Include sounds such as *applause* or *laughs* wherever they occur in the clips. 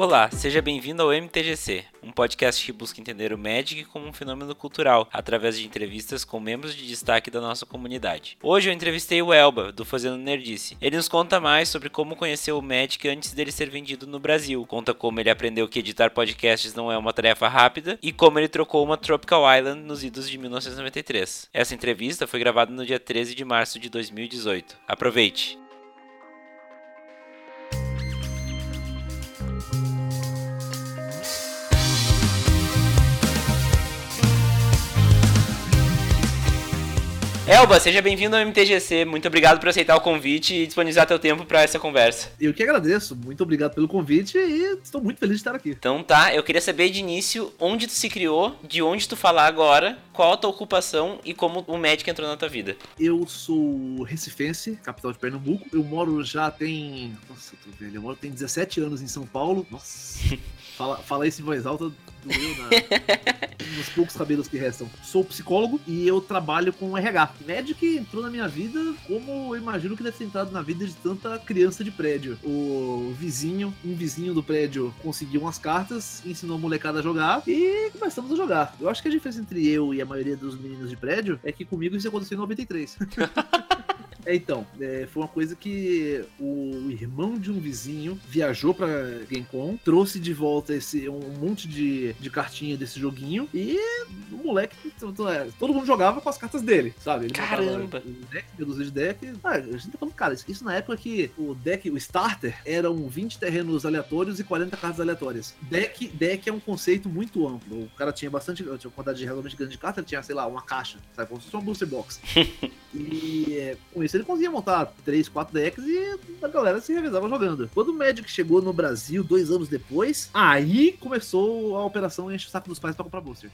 Olá, seja bem-vindo ao MTGC, um podcast que busca entender o Magic como um fenômeno cultural, através de entrevistas com membros de destaque da nossa comunidade. Hoje eu entrevistei o Elba, do Fazendo Nerdice. Ele nos conta mais sobre como conheceu o Magic antes dele ser vendido no Brasil, conta como ele aprendeu que editar podcasts não é uma tarefa rápida e como ele trocou uma Tropical Island nos idos de 1993. Essa entrevista foi gravada no dia 13 de março de 2018. Aproveite! Elba, seja bem-vindo ao MTGC. Muito obrigado por aceitar o convite e disponibilizar teu tempo para essa conversa. Eu que agradeço. Muito obrigado pelo convite e estou muito feliz de estar aqui. Então tá, eu queria saber de início onde tu se criou, de onde tu falar agora, qual a tua ocupação e como o Magic entrou na tua vida. Eu sou recifense, capital de Pernambuco. Eu moro já tem... Nossa, eu tô velho. Eu moro tem 17 anos em São Paulo. Nossa... *laughs* Fala, fala isso em voz alta doeu na, *laughs* nos poucos cabelos que restam. Sou psicólogo e eu trabalho com RH. Magic entrou na minha vida como eu imagino que deve ter entrado na vida de tanta criança de prédio. O vizinho, um vizinho do prédio conseguiu umas cartas, ensinou a molecada a jogar e começamos a jogar. Eu acho que a diferença entre eu e a maioria dos meninos de prédio é que comigo isso aconteceu em 93. *laughs* É, então, é, foi uma coisa que o irmão de um vizinho viajou pra GameCon, trouxe de volta esse, um monte de, de cartinha desse joguinho e o moleque, é, todo mundo jogava com as cartas dele, sabe? Ele Caramba! Deck, reduzir de deck. Ah, a gente tá falando, cara, isso na época que o deck, o starter, eram 20 terrenos aleatórios e 40 cartas aleatórias. Deck, deck é um conceito muito amplo. O cara tinha bastante, tinha uma quantidade realmente grande de cartas, ele tinha, sei lá, uma caixa, sabe? Como se fosse uma booster box. *laughs* e é, com isso ele conseguia montar 3, 4 decks e a galera se revezava jogando. Quando o Magic chegou no Brasil, dois anos depois, aí começou a operação enche o saco dos pais pra comprar booster.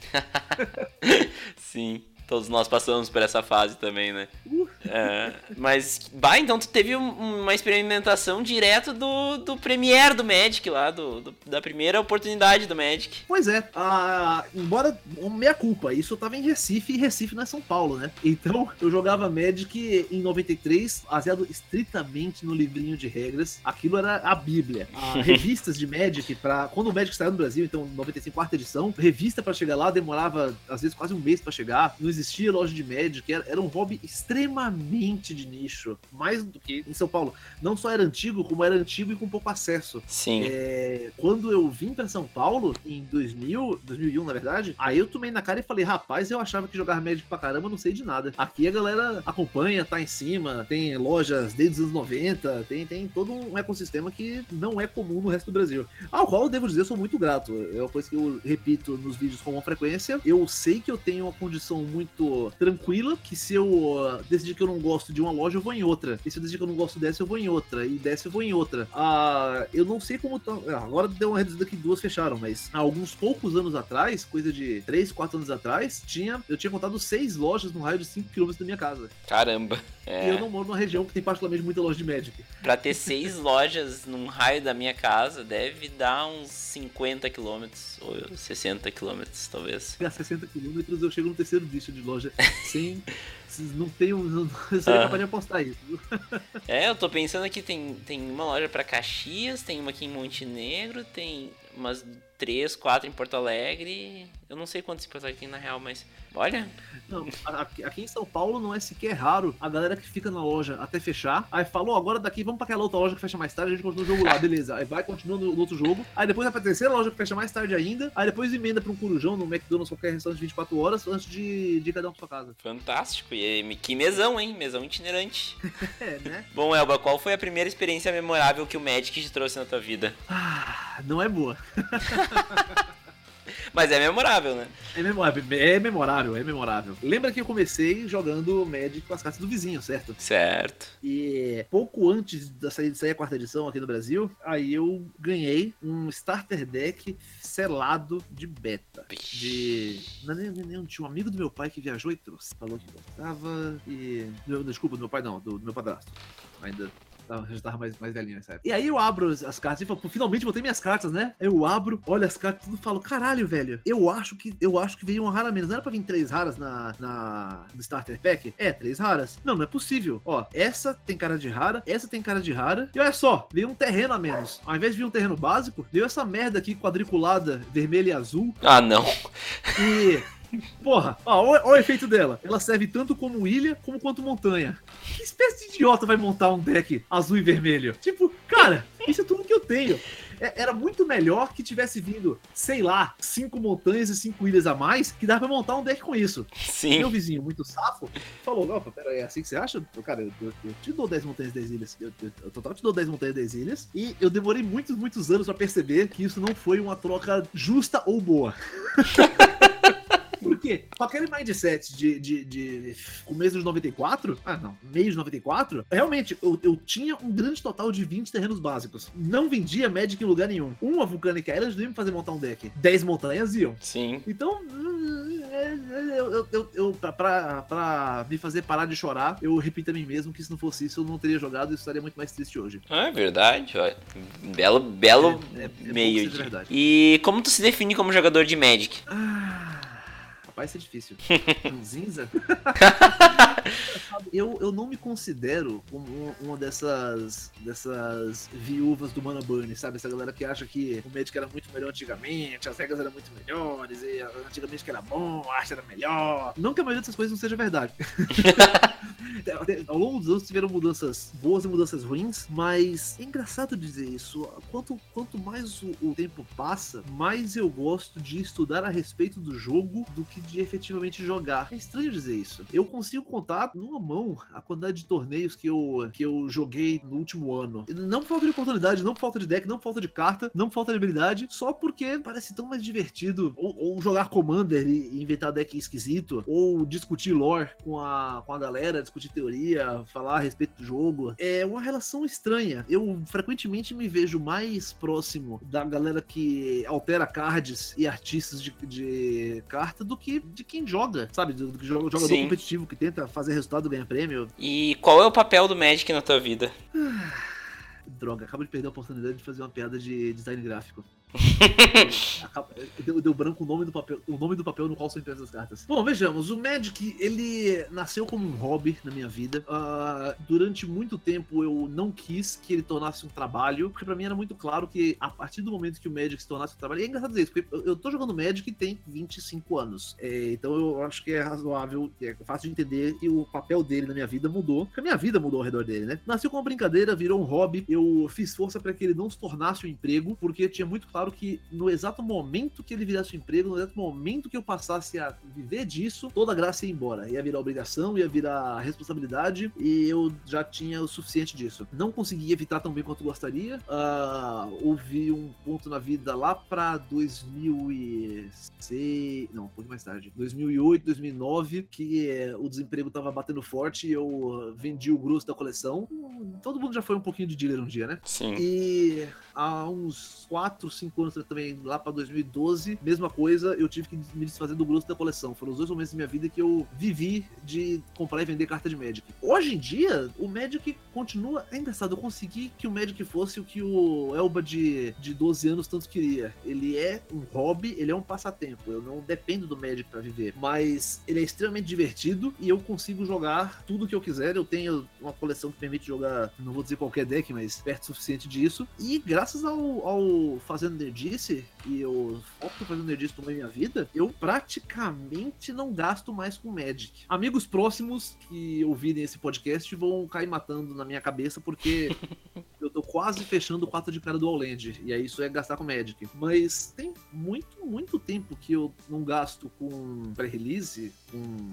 *laughs* Sim. Todos nós passamos por essa fase também, né? Uh. É, mas, bah, então tu teve uma experimentação direto do, do Premiere do Magic lá, do, do, da primeira oportunidade do Magic. Pois é, a, embora, meia culpa, isso eu tava em Recife e Recife não é São Paulo, né? Então eu jogava Magic em 93, baseado estritamente no livrinho de regras. Aquilo era a Bíblia. A, *laughs* revistas de Magic, pra, quando o Magic saiu no Brasil, então 95, quarta edição, revista para chegar lá demorava às vezes quase um mês para chegar. Não existia loja de Magic, era, era um hobby extremamente de nicho, mais do que em São Paulo. Não só era antigo, como era antigo e com pouco acesso. Sim. É, quando eu vim para São Paulo, em 2000, 2001 na verdade, aí eu tomei na cara e falei, rapaz, eu achava que jogar Magic pra caramba, não sei de nada. Aqui a galera acompanha, tá em cima, tem lojas desde os anos 90, tem, tem todo um ecossistema que não é comum no resto do Brasil. Ao qual eu devo dizer, eu sou muito grato. É uma coisa que eu repito nos vídeos com uma frequência. Eu sei que eu tenho uma condição muito tranquila, que se eu uh, decidir que eu não gosto de uma loja, eu vou em outra. E se eu decidir que eu não gosto dessa, eu vou em outra. E dessa eu vou em outra. Ah, eu não sei como. Tá... Agora deu uma reduzida que duas fecharam, mas há alguns poucos anos atrás, coisa de 3, 4 anos atrás, tinha, eu tinha contado seis lojas no raio de 5 km da minha casa. Caramba. É. E eu não moro numa região que tem particularmente muita loja de Magic. Pra ter seis lojas num raio da minha casa, deve dar uns 50 km ou 60 km, talvez. A 60 km eu chego no terceiro dígito de loja *laughs* sem. Não tenho. *laughs* Não, eu seria capaz de apostar isso. é, eu tô pensando aqui, tem, tem uma loja para Caxias, tem uma aqui em Montenegro, tem umas três, quatro em Porto Alegre. Eu não sei quantos em Porto Alegre tem na real, mas. Olha. Não, aqui, em São Paulo não é sequer raro a galera que fica na loja até fechar. Aí falou, agora daqui vamos pra aquela outra loja que fecha mais tarde, a gente continua o jogo lá, beleza. Aí vai, continua no, no outro jogo. Aí depois vai pra terceira loja que fecha mais tarde ainda. Aí depois emenda pra um corujão no McDonald's, qualquer restaurante de 24 horas, antes de, de cada um pra sua casa. Fantástico. E que mesão, hein? Mesão itinerante. *laughs* é, né? Bom, Elba, qual foi a primeira experiência memorável que o Magic te trouxe na tua vida? Ah, não é boa. *laughs* Mas é memorável, né? É memorável, é memorável, é memorável. Lembra que eu comecei jogando Magic com as cartas do vizinho, certo? Certo. E pouco antes da sair, de sair a quarta edição aqui no Brasil, aí eu ganhei um starter deck selado de beta. De. Não, nem, nem, tinha um amigo do meu pai que viajou e trouxe. Falou que gostava e. Não, desculpa, do meu pai não, do, do meu padrasto. Ainda tava, já tava mais, mais velhinho nessa época. E aí eu abro as cartas e falo, finalmente botei minhas cartas, né? Eu abro, olho as cartas e tudo falo, caralho, velho, eu acho que eu acho que veio uma rara menos. Não era pra vir três raras na, na, no Starter Pack? É, três raras. Não, não é possível. Ó, essa tem cara de rara, essa tem cara de rara. E olha só, veio um terreno a menos. Ao invés de vir um terreno básico, veio essa merda aqui quadriculada, vermelha e azul. Ah, não. E Porra, ó, olha o efeito dela. Ela serve tanto como ilha como quanto montanha. Que espécie de idiota vai montar um deck azul e vermelho? Tipo, cara, isso é tudo que eu tenho. É, era muito melhor que tivesse vindo, sei lá, cinco montanhas e cinco ilhas a mais, que dava pra montar um deck com isso. Sim. Meu vizinho, muito safo, falou: Opa, pera aí, é assim que você acha? Cara, eu, eu, eu te dou 10 montanhas e 10 ilhas. Eu, eu, eu total te dou 10 montanhas e 10 ilhas. E eu demorei muitos, muitos anos pra perceber que isso não foi uma troca justa ou boa. *laughs* Por quê? Com aquele mindset de, de, de começo de 94, ah não, meio de 94, realmente eu, eu tinha um grande total de 20 terrenos básicos. Não vendia Magic em lugar nenhum. Uma Vulcanic Island não ia me fazer montar um deck. 10 montanhas iam. Sim. Então, eu, eu, eu, eu pra, pra, me fazer parar de chorar, eu repito a mim mesmo que se não fosse isso, eu não teria jogado e estaria muito mais triste hoje. Ah, é verdade. Ó. Belo, belo é, é, é meio. De... E como tu se define como jogador de Magic? Ah vai ser difícil. *laughs* Zinza? *laughs* eu, eu não me considero como uma dessas, dessas viúvas do Mana Burn, sabe? Essa galera que acha que o Magic era muito melhor antigamente, as regras eram muito melhores, e antigamente que era bom, a arte era melhor. Não que a maioria dessas coisas não seja verdade. *laughs* Ao longo dos anos tiveram mudanças boas e mudanças ruins, mas é engraçado dizer isso. Quanto, quanto mais o, o tempo passa, mais eu gosto de estudar a respeito do jogo do que de efetivamente jogar. É estranho dizer isso. Eu consigo contar numa mão a quantidade de torneios que eu, que eu joguei no último ano. Não por falta de oportunidade, não por falta de deck, não por falta de carta, não por falta de habilidade, só porque parece tão mais divertido. Ou, ou jogar Commander e inventar deck esquisito, ou discutir lore com a, com a galera, discutir teoria, falar a respeito do jogo. É uma relação estranha. Eu frequentemente me vejo mais próximo da galera que altera cards e artistas de, de carta do que de quem joga, sabe? Do, do jogador Sim. competitivo que tenta fazer resultado, ganhar prêmio. E qual é o papel do Magic na tua vida? Droga, acabo de perder a oportunidade de fazer uma piada de design gráfico. *laughs* deu, deu, branco o nome do papel, o nome do papel no qual são impressas as cartas. Bom, vejamos, o Magic ele nasceu como um hobby na minha vida. Uh, durante muito tempo eu não quis que ele tornasse um trabalho, porque para mim era muito claro que a partir do momento que o Magic se tornasse um trabalho, e é engraçado dizer isso, porque eu, tô jogando Magic tem 25 anos. É, então eu acho que é razoável, é fácil de entender que o papel dele na minha vida mudou, porque a minha vida mudou ao redor dele, né? Nasceu como uma brincadeira, virou um hobby. Eu fiz força para que ele não se tornasse um emprego, porque tinha muito claro claro que no exato momento que ele virasse um emprego, no exato momento que eu passasse a viver disso, toda a graça ia embora. Ia virar obrigação, ia virar responsabilidade e eu já tinha o suficiente disso. Não consegui evitar tão bem quanto gostaria. Uh, houve um ponto na vida lá pra 2006. Não, um pouco mais tarde. 2008, 2009, que é, o desemprego tava batendo forte e eu vendi o grosso da coleção. Todo mundo já foi um pouquinho de dealer um dia, né? Sim. E há uns 4, 5 anos também, lá para 2012, mesma coisa, eu tive que me desfazer do grosso da coleção. Foram os dois momentos da minha vida que eu vivi de comprar e vender carta de Magic. Hoje em dia, o Magic continua. É engraçado, eu consegui que o Magic fosse o que o Elba de, de 12 anos tanto queria. Ele é um hobby, ele é um passatempo. Eu não dependo do Magic para viver. Mas ele é extremamente divertido e eu consigo jogar tudo que eu quiser. Eu tenho uma coleção que permite jogar, não vou dizer qualquer deck, mas perto o suficiente disso. E graças ao, ao Fazendo Nerdice e o foco que o Fazendo Nerdice tomou em minha vida, eu praticamente não gasto mais com Magic. Amigos próximos que ouvirem esse podcast vão cair matando na minha cabeça porque *laughs* eu tô quase fechando o 4 de cara do Allland. E aí isso é gastar com Magic. Mas tem muito, muito tempo que eu não gasto com pré-release, com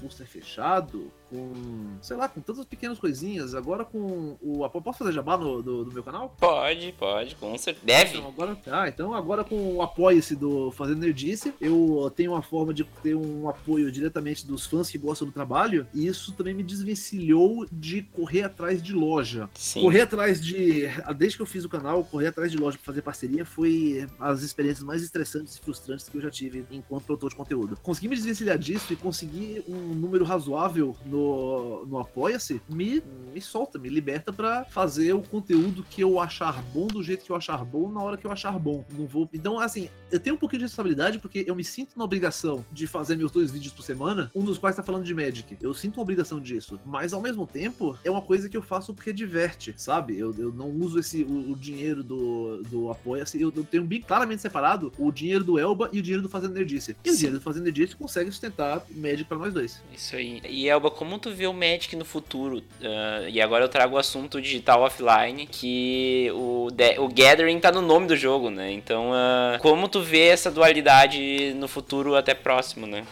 booster fechado, com, sei lá, com tantas pequenas coisinhas. Agora com o. Posso fazer jabá no, do, do meu canal? Pode, pode, com certeza. Deve. Então, agora, ah, então agora com o apoio-se do Fazendo Nerdice, eu tenho uma forma de ter um apoio diretamente dos fãs que gostam do trabalho, e isso também me desvencilhou de correr atrás de loja. Sim. Correr atrás de. Desde que eu fiz o canal, correr atrás de loja pra fazer parceria foi as experiências mais estressantes e frustrantes que eu já tive enquanto produtor de conteúdo. Consegui me desvencilhar disso e conseguir um número razoável no no, no Apoia-se, me, me solta, me liberta para fazer o conteúdo que eu achar bom do jeito que eu achar bom na hora que eu achar bom. Não vou. Então, assim, eu tenho um pouquinho de responsabilidade porque eu me sinto na obrigação de fazer meus dois vídeos por semana, um dos quais tá falando de Magic. Eu sinto uma obrigação disso. Mas ao mesmo tempo, é uma coisa que eu faço porque diverte, sabe? Eu, eu não uso esse o, o dinheiro do, do Apoia-se. Eu, eu, tenho bem claramente separado o dinheiro do Elba e o dinheiro do Fazendo Nerdice. E o dinheiro do Fazendo Nerdice consegue sustentar Magic para nós dois. Isso aí. E Elba, como tu vê o Magic no futuro? Uh, e agora eu trago o assunto digital offline, que o, o Gathering tá no nome do jogo, né? Então, uh, como tu vê essa dualidade no futuro até próximo, né?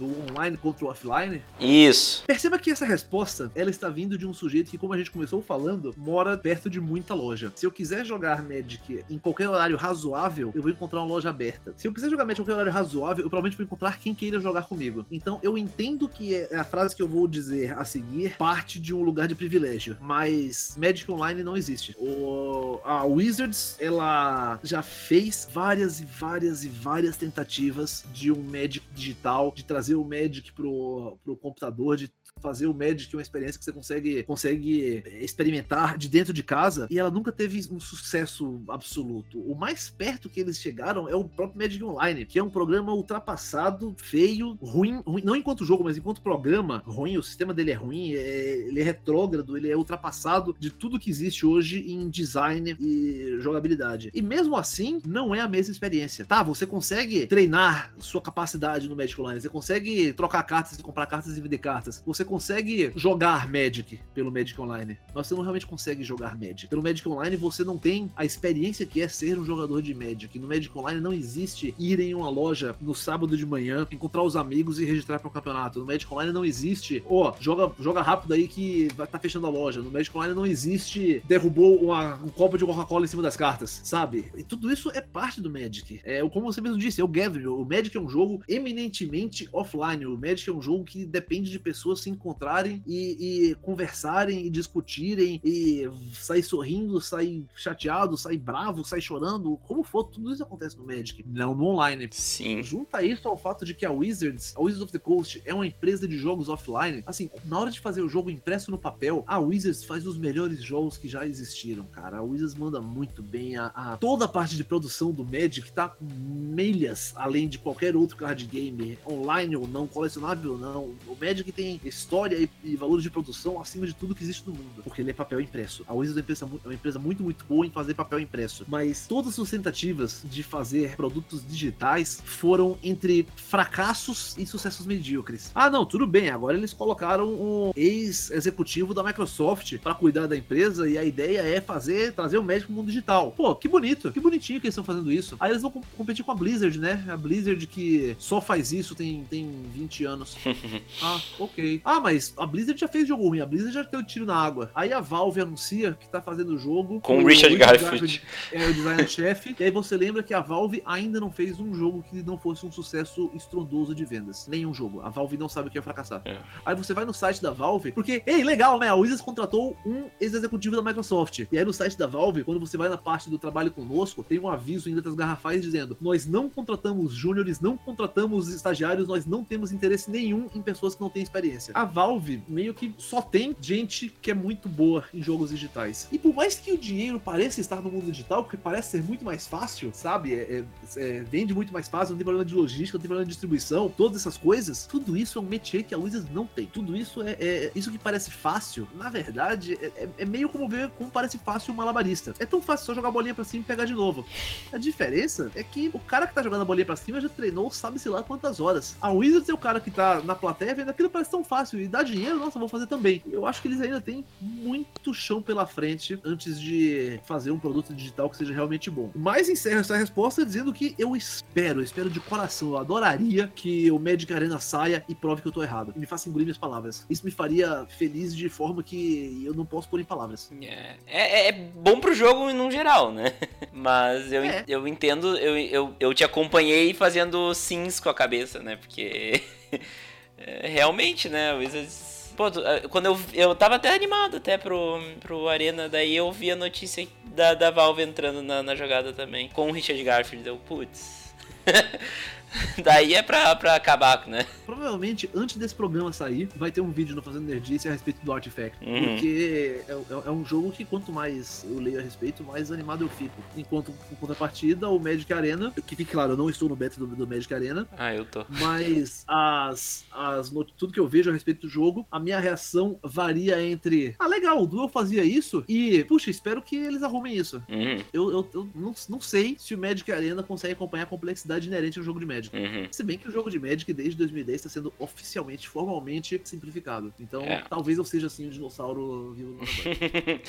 Do online contra o offline? Isso. Perceba que essa resposta, ela está vindo de um sujeito que, como a gente começou falando, mora perto de muita loja. Se eu quiser jogar Magic em qualquer horário razoável, eu vou encontrar uma loja aberta. Se eu quiser jogar Magic em qualquer horário razoável, eu provavelmente vou encontrar quem queira jogar comigo. Então, eu entendo que é a frase que eu vou dizer a seguir parte de um lugar de privilégio, mas Magic Online não existe. O, a Wizards, ela já fez várias e várias e várias tentativas de um Magic digital, de trazer trazer o Magic pro, pro computador, de fazer o Magic uma experiência que você consegue, consegue experimentar de dentro de casa e ela nunca teve um sucesso absoluto. O mais perto que eles chegaram é o próprio Magic Online, que é um programa ultrapassado, feio, ruim, ruim não enquanto jogo, mas enquanto programa, ruim, o sistema dele é ruim, é, ele é retrógrado, ele é ultrapassado de tudo que existe hoje em design e jogabilidade. E mesmo assim, não é a mesma experiência. Tá, você consegue treinar sua capacidade no Magic Online, você consegue trocar cartas e comprar cartas e vender cartas. Você consegue jogar Magic pelo Magic Online, mas você não realmente consegue jogar Magic. Pelo Magic Online você não tem a experiência que é ser um jogador de Magic. No Magic Online não existe ir em uma loja no sábado de manhã, encontrar os amigos e registrar para um campeonato. No Magic Online não existe, ó, oh, joga, joga rápido aí que vai tá fechando a loja. No Magic Online não existe derrubou uma, um copo de Coca-Cola em cima das cartas, sabe? E tudo isso é parte do Magic. É, como você mesmo disse, é o Gathering. O Magic é um jogo eminentemente offline. O Magic é um jogo que depende de pessoas se encontrarem e, e, conversarem e discutirem e sair sorrindo, sair chateado, sair bravo, sair chorando, como for, tudo isso acontece no Magic, não no online. Sim. Junta isso ao fato de que a Wizards, a Wizards of the Coast, é uma empresa de jogos offline. Assim, na hora de fazer o jogo impresso no papel, a Wizards faz os melhores jogos que já existiram, cara. A Wizards manda muito bem. A, a toda a parte de produção do Magic tá milhas além de qualquer outro card game, online ou não, colecionável ou não. O Magic tem história e, e valores de produção acima de tudo que existe no mundo, porque ele é papel impresso. A Wizards é uma empresa, é uma empresa muito, muito boa em fazer papel impresso, mas todas as suas tentativas de fazer produtos digitais foram entre fracassos e sucessos medíocres. Ah, não, tudo bem, agora eles colocaram um ex-executivo da Microsoft para cuidar da empresa e a ideia é fazer, trazer o médico pro mundo digital. Pô, que bonito, que bonitinho que eles estão fazendo isso. Aí eles vão competir com a Blizzard, né? A Blizzard que só faz isso tem, tem 20 anos. *laughs* ah, ok. Ah, mas a Blizzard já fez jogo ruim, a Blizzard já deu tiro na água. Aí a Valve anuncia que tá fazendo o jogo com o Richard Garfield. É o designer-chefe. e aí você lembra que a Valve ainda não fez um jogo que não fosse um sucesso estrondoso de vendas. Nenhum jogo. A Valve não sabe o que é fracassar. É. Aí você vai no site da Valve, porque, ei, legal, né? A Wizards contratou um ex-executivo da Microsoft. E aí no site da Valve, quando você vai na parte do trabalho conosco, tem um aviso em letras garrafais dizendo: nós não contratamos júniores, não contratamos estagiários, nós não temos interesse nenhum em pessoas que não têm experiência. A Valve meio que só tem gente que é muito boa em jogos digitais. E por mais que o dinheiro pareça estar no mundo digital, porque parece ser muito mais fácil, sabe? É, é, é, vende muito mais fácil, não tem problema de logística, não tem problema de distribuição, todas essas coisas. Tudo isso é um métier que a Wizards não tem. Tudo isso é, é isso que parece fácil, na verdade, é, é, é, meio como ver como parece fácil um malabarista. É tão fácil só jogar a bolinha pra cima e pegar de novo. A diferença é que o cara que tá jogando a bolinha pra cima já treinou, sabe-se lá quantas horas. A Wizards é o cara que tá na plateia vendo aquilo parece tão fácil e dá dinheiro, nossa, vou fazer também. Eu acho que eles ainda têm muito chão pela frente antes de fazer um produto digital que seja realmente bom. Mas encerro essa resposta dizendo que eu espero, eu espero de coração, eu adoraria que o Magic Arena saia e prove que eu tô errado. E me faça engolir minhas palavras. Isso me faria feliz de forma que eu não posso pôr em palavras. É, é, é bom pro jogo no geral, né? *laughs* Mas eu, é. eu entendo, eu, eu, eu te acompanhei fazendo sims com a cabeça, né? Porque. *laughs* É, realmente, né? Wizards Pô, eh, quando eu, eu tava até animado até pro, pro Arena, daí eu vi a notícia da, da Valve entrando na, na jogada também, com o Richard Garfield, deu, putz. *laughs* *laughs* Daí é pra, pra acabar, né? Provavelmente, antes desse programa sair, vai ter um vídeo no Fazendo Nerdice a respeito do Artifact. Uhum. Porque é, é- é um jogo que quanto mais eu leio a respeito, mais animado eu fico. Enquanto, em contrapartida, o Magic Arena, que fique claro, eu não estou no beta do, do Magic Arena, Ah, eu tô. mas *laughs* as, as tudo que eu vejo a respeito do jogo, a minha reação varia entre ah, legal, o Duel fazia isso e, puxa, espero que eles arrumem isso. Uhum, Eu, eu, eu não, não sei se o Magic Arena consegue acompanhar a complexidade inerente ao jogo de Magic. Uhum. Se bem que o jogo de Magic desde 2010 está sendo oficialmente, formalmente simplificado. Então, É. talvez eu seja assim um dinossauro vivo no *laughs*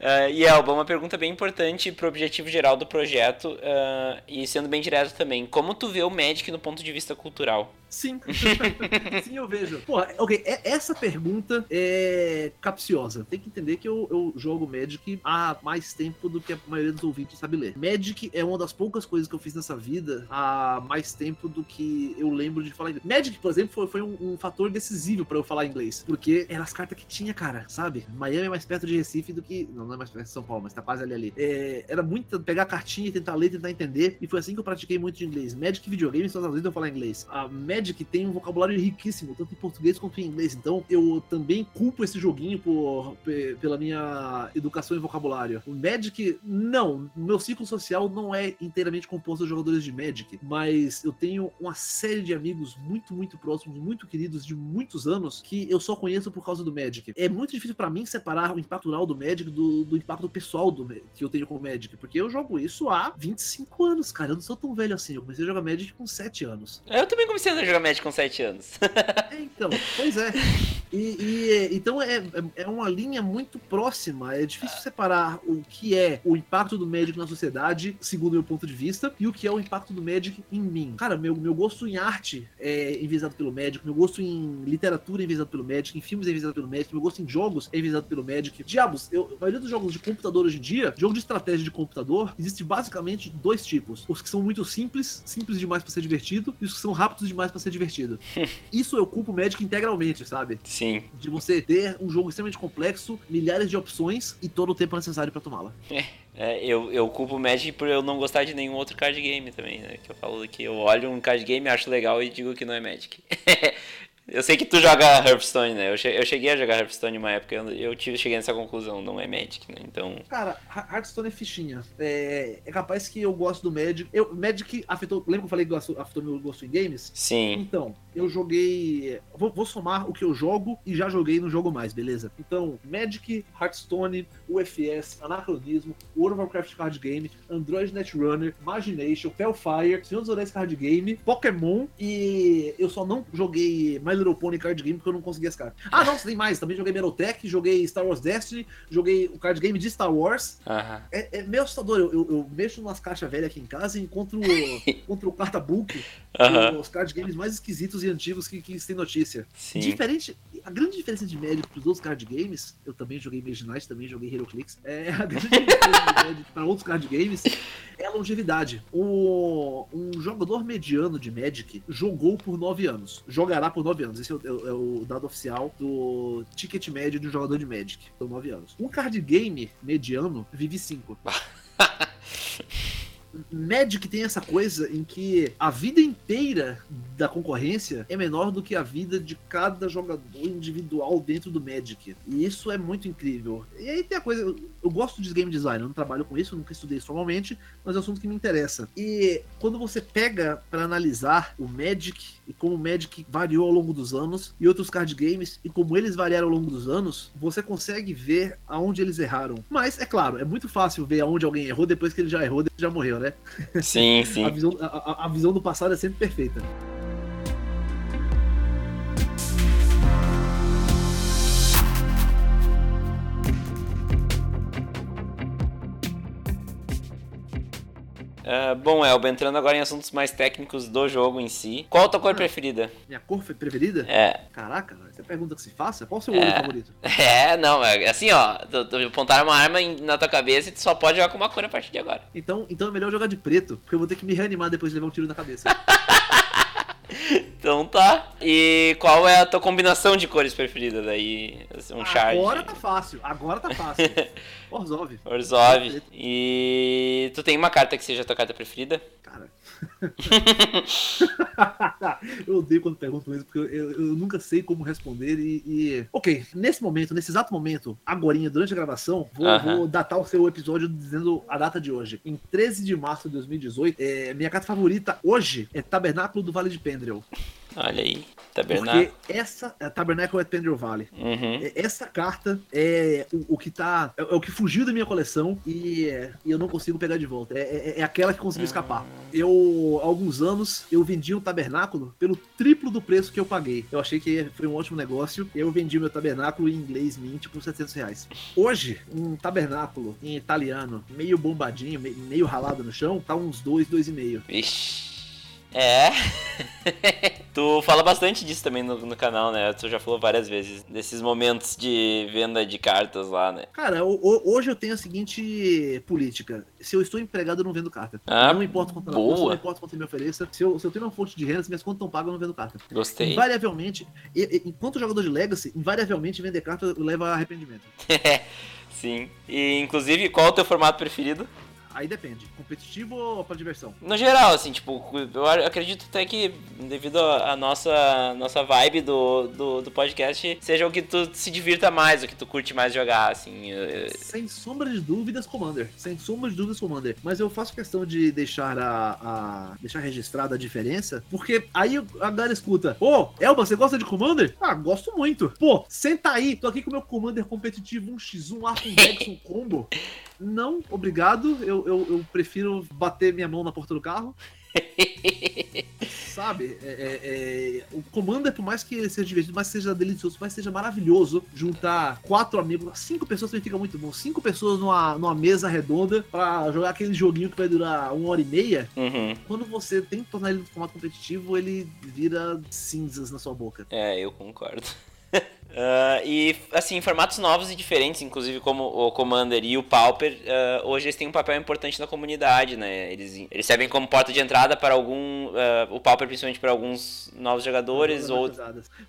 Ah, e Elba, uma pergunta bem importante pro objetivo geral do projeto ah, e sendo bem direto também. Como tu vê o Magic no ponto de vista cultural? Sim. *laughs* Sim, eu vejo. Porra, ok, é- essa pergunta é capciosa. Tem que entender que eu, eu jogo Magic há mais tempo do que a maioria dos ouvintes sabe ler. Magic é uma das poucas coisas que eu fiz nessa vida há mais tempo do que eu lembro de falar inglês. Magic, por exemplo, foi, foi um, um fator decisivo pra eu falar inglês. Porque eram as cartas que tinha, cara, sabe? Miami é mais perto de Recife do que. Não, não é mais perto de São Paulo, mas tá quase ali ali. É, era muito pegar a cartinha tentar ler, tentar entender. E foi assim que eu pratiquei muito de inglês. Magic videogame só às vezes eu falar inglês. A Magic tem um vocabulário riquíssimo, tanto em português quanto em inglês. Então eu também culpo esse joguinho por, pe- pela minha educação em vocabulário. O Magic, não. Meu ciclo social não é inteiramente composto de jogadores de Magic. Mas eu tenho uma série de amigos muito, muito próximos, muito queridos, de muitos anos, que eu só conheço por causa do Magic. É muito difícil pra mim separar o impacto do Magic do, do impacto pessoal do, que eu tenho com o Magic. Porque eu jogo isso há 25 anos, cara. Eu não sou tão velho assim. Eu comecei a jogar Magic com 7 anos. Eu também comecei a jogar Magic com 7 anos. É, então, pois é. *laughs* E, e, então é, é- é uma linha muito próxima. É difícil separar o que é o impacto do Magic na sociedade, segundo o meu ponto de vista, e o que é o impacto do Magic em mim. Cara, meu, meu gosto em arte é enviesado pelo Magic, meu gosto em literatura é enviesado pelo Magic, em filmes é enviesado pelo Magic, meu gosto em jogos é enviesado pelo Magic. Diabos, eu, a maioria dos jogos de computador hoje em dia, jogo de estratégia de computador, existe basicamente dois tipos. Os que são muito simples, simples demais pra ser divertido, e os que são rápidos demais pra ser divertido. *laughs* Isso eu culpo o Magic integralmente, sabe? Sim. De você ter um jogo extremamente complexo, milhares de opções e todo o tempo necessário pra tomá-la. *laughs* É, eu, eu culpo o Magic por eu não gostar de nenhum outro card game também, né? Que eu falo que eu olho um card game, acho legal e digo que não é Magic. *laughs* eu sei que tu joga Hearthstone, né? Eu, che- eu cheguei a jogar Hearthstone uma época, eu, eu tive, cheguei nessa conclusão, não é Magic, né? Então. Cara, Hearthstone é fichinha. É, é capaz que eu gosto do Magic. Eu, Magic afetou. Lembra que eu falei que afetou meu gosto em games? Sim. Então, eu joguei. Vou, vou somar o que eu jogo e já joguei no jogo mais, beleza? Então, Magic, Hearthstone, UFS, Anacronismo, World of Warcraft Card Game, Android Netrunner, Imagination, Hellfire, Senhor dos Anéis Card Game, Pokémon e eu só não joguei My Little Pony Card Game porque eu não consegui as cartas. Ah, não, tem mais. Também joguei Battletech, joguei Star Wars Destiny, joguei o card game de Star Wars. É, é meio assustador. Eu, eu, eu mexo nas caixas velhas aqui em casa e encontro, *laughs* encontro o carta book, Aham. os card games mais esquisitos e antigos que, que tem notícia. Sim. Diferente, a grande diferença de Magic pros outros card games, eu também joguei Mage Knight, também joguei HeroClix, é, *laughs* a grande diferença de Magic para outros card games é a longevidade. O, um jogador mediano de Magic jogou por 9 anos, jogará por 9 anos. Esse é o, é o- é o dado oficial do ticket médio de um jogador de Magic, são 9 anos. Um card game mediano vive 5. *laughs* Magic tem essa coisa em que a vida inteira da concorrência é menor do que a vida de cada jogador individual dentro do Magic. E isso é muito incrível. E aí tem a coisa, eu, gosto de game design, eu não trabalho com isso, nunca estudei isso formalmente, mas é um assunto que me interessa. E quando você pega pra analisar o Magic e como o Magic variou ao longo dos anos e outros card games e como eles variaram ao longo dos anos, você consegue ver aonde eles erraram. Mas é claro, é muito fácil ver aonde alguém errou depois que ele já errou, já morreu, né? *laughs* Sim, A sim. visão, a, a- a visão do passado é sempre perfeita. Ah, bom, Elba, entrando agora em assuntos mais técnicos do jogo em si. Qual a tua cor Ah. preferida? Minha cor preferida? É. Caraca, essa é pergunta que se faça. Qual o seu olho É. favorito? *laughs* É, não, é assim, ó. Tu, tu apontar uma arma em- na tua cabeça e tu só pode jogar com uma cor a partir de agora. Então, então é melhor jogar de preto, porque eu vou ter que me reanimar depois de levar um tiro na cabeça. *laughs* Então tá. E qual é a tua combinação de cores preferida daí? Um char. Agora tá fácil, agora tá fácil. *laughs* Orzhov. Orzhov. E tu tem uma carta que seja a tua carta preferida? Cara. *laughs* eu odeio quando perguntam isso, porque eu, eu, eu nunca sei como responder e, e, Ok, nesse momento, nesse exato momento, agora, durante a gravação, vou, uh -huh. vou, datar o seu episódio dizendo a data de hoje. Em 13 de março de 2018, é, minha carta favorita hoje é Tabernáculo do Vale de Pendrel. Olha aí, Tabernáculo. Porque essa, é, Tabernáculo é Pendrel Valley. Uhum. Essa carta é o, o que tá. É, é, o que fugiu da minha coleção e, é, e eu não consigo pegar de volta. É, é, é aquela que conseguiu escapar. Eu, há alguns anos, eu vendi um tabernáculo pelo triplo do preço que eu paguei. Eu achei que foi um ótimo negócio. Eu vendi meu tabernáculo em inglês mint por 700 reais. Hoje, um tabernáculo em italiano, meio bombadinho, meio ralado no chão, tá uns 2, 2,5. Vixe. É. *laughs* tu fala bastante disso também no, no, canal, né? Tu já falou várias vezes desses momentos de venda de cartas lá, né? Cara, o, o, hoje eu tenho a seguinte política: se eu estou empregado, eu não vendo carta. Ah, não importa quanto boa. não importa quanto me ofereça. Se eu, se eu tenho uma fonte de renda, se minhas contas estão pagas, eu não vendo carta. Gostei. Invariavelmente, enquanto jogador de Legacy, invariavelmente vender carta leva a arrependimento. *laughs* Sim. E inclusive, qual é o teu formato preferido? Aí depende. Competitivo ou pra diversão? No geral, assim, tipo, eu acredito até que devido à nossa, nossa vibe do, do, do, podcast, seja o que tu se divirta mais, o que tu curte mais jogar, assim. Sem sombra de dúvidas, Commander. Sem sombra de dúvidas, Commander. Mas eu faço questão de deixar a, a deixar registrada a diferença, porque aí a galera escuta, ô, oh, Elba, você gosta de Commander? Ah, gosto muito. Pô, senta aí, tô aqui com o meu Commander competitivo 1x1 Arco Jackson *laughs* Combo. Não, obrigado. Eu, eu, eu, prefiro bater minha mão na porta do carro. *laughs* Sabe? É, é, é, o Commander, por mais que seja divertido, mais seja delicioso, mais seja maravilhoso, juntar quatro amigos, cinco pessoas também fica muito bom. Cinco pessoas numa, numa mesa redonda para jogar aquele joguinho que vai durar uma hora e meia. Uhum. Quando você tem que tornar ele no formato competitivo, ele vira cinzas na sua boca. É, eu concordo. *laughs* Uh, e, assim, formatos novos e diferentes, inclusive como o Commander e o Pauper, uh, hoje eles têm um papel importante na comunidade, né? Eles, eles servem como porta de entrada para algum. Uh, o Pauper, principalmente para alguns novos jogadores. Para ou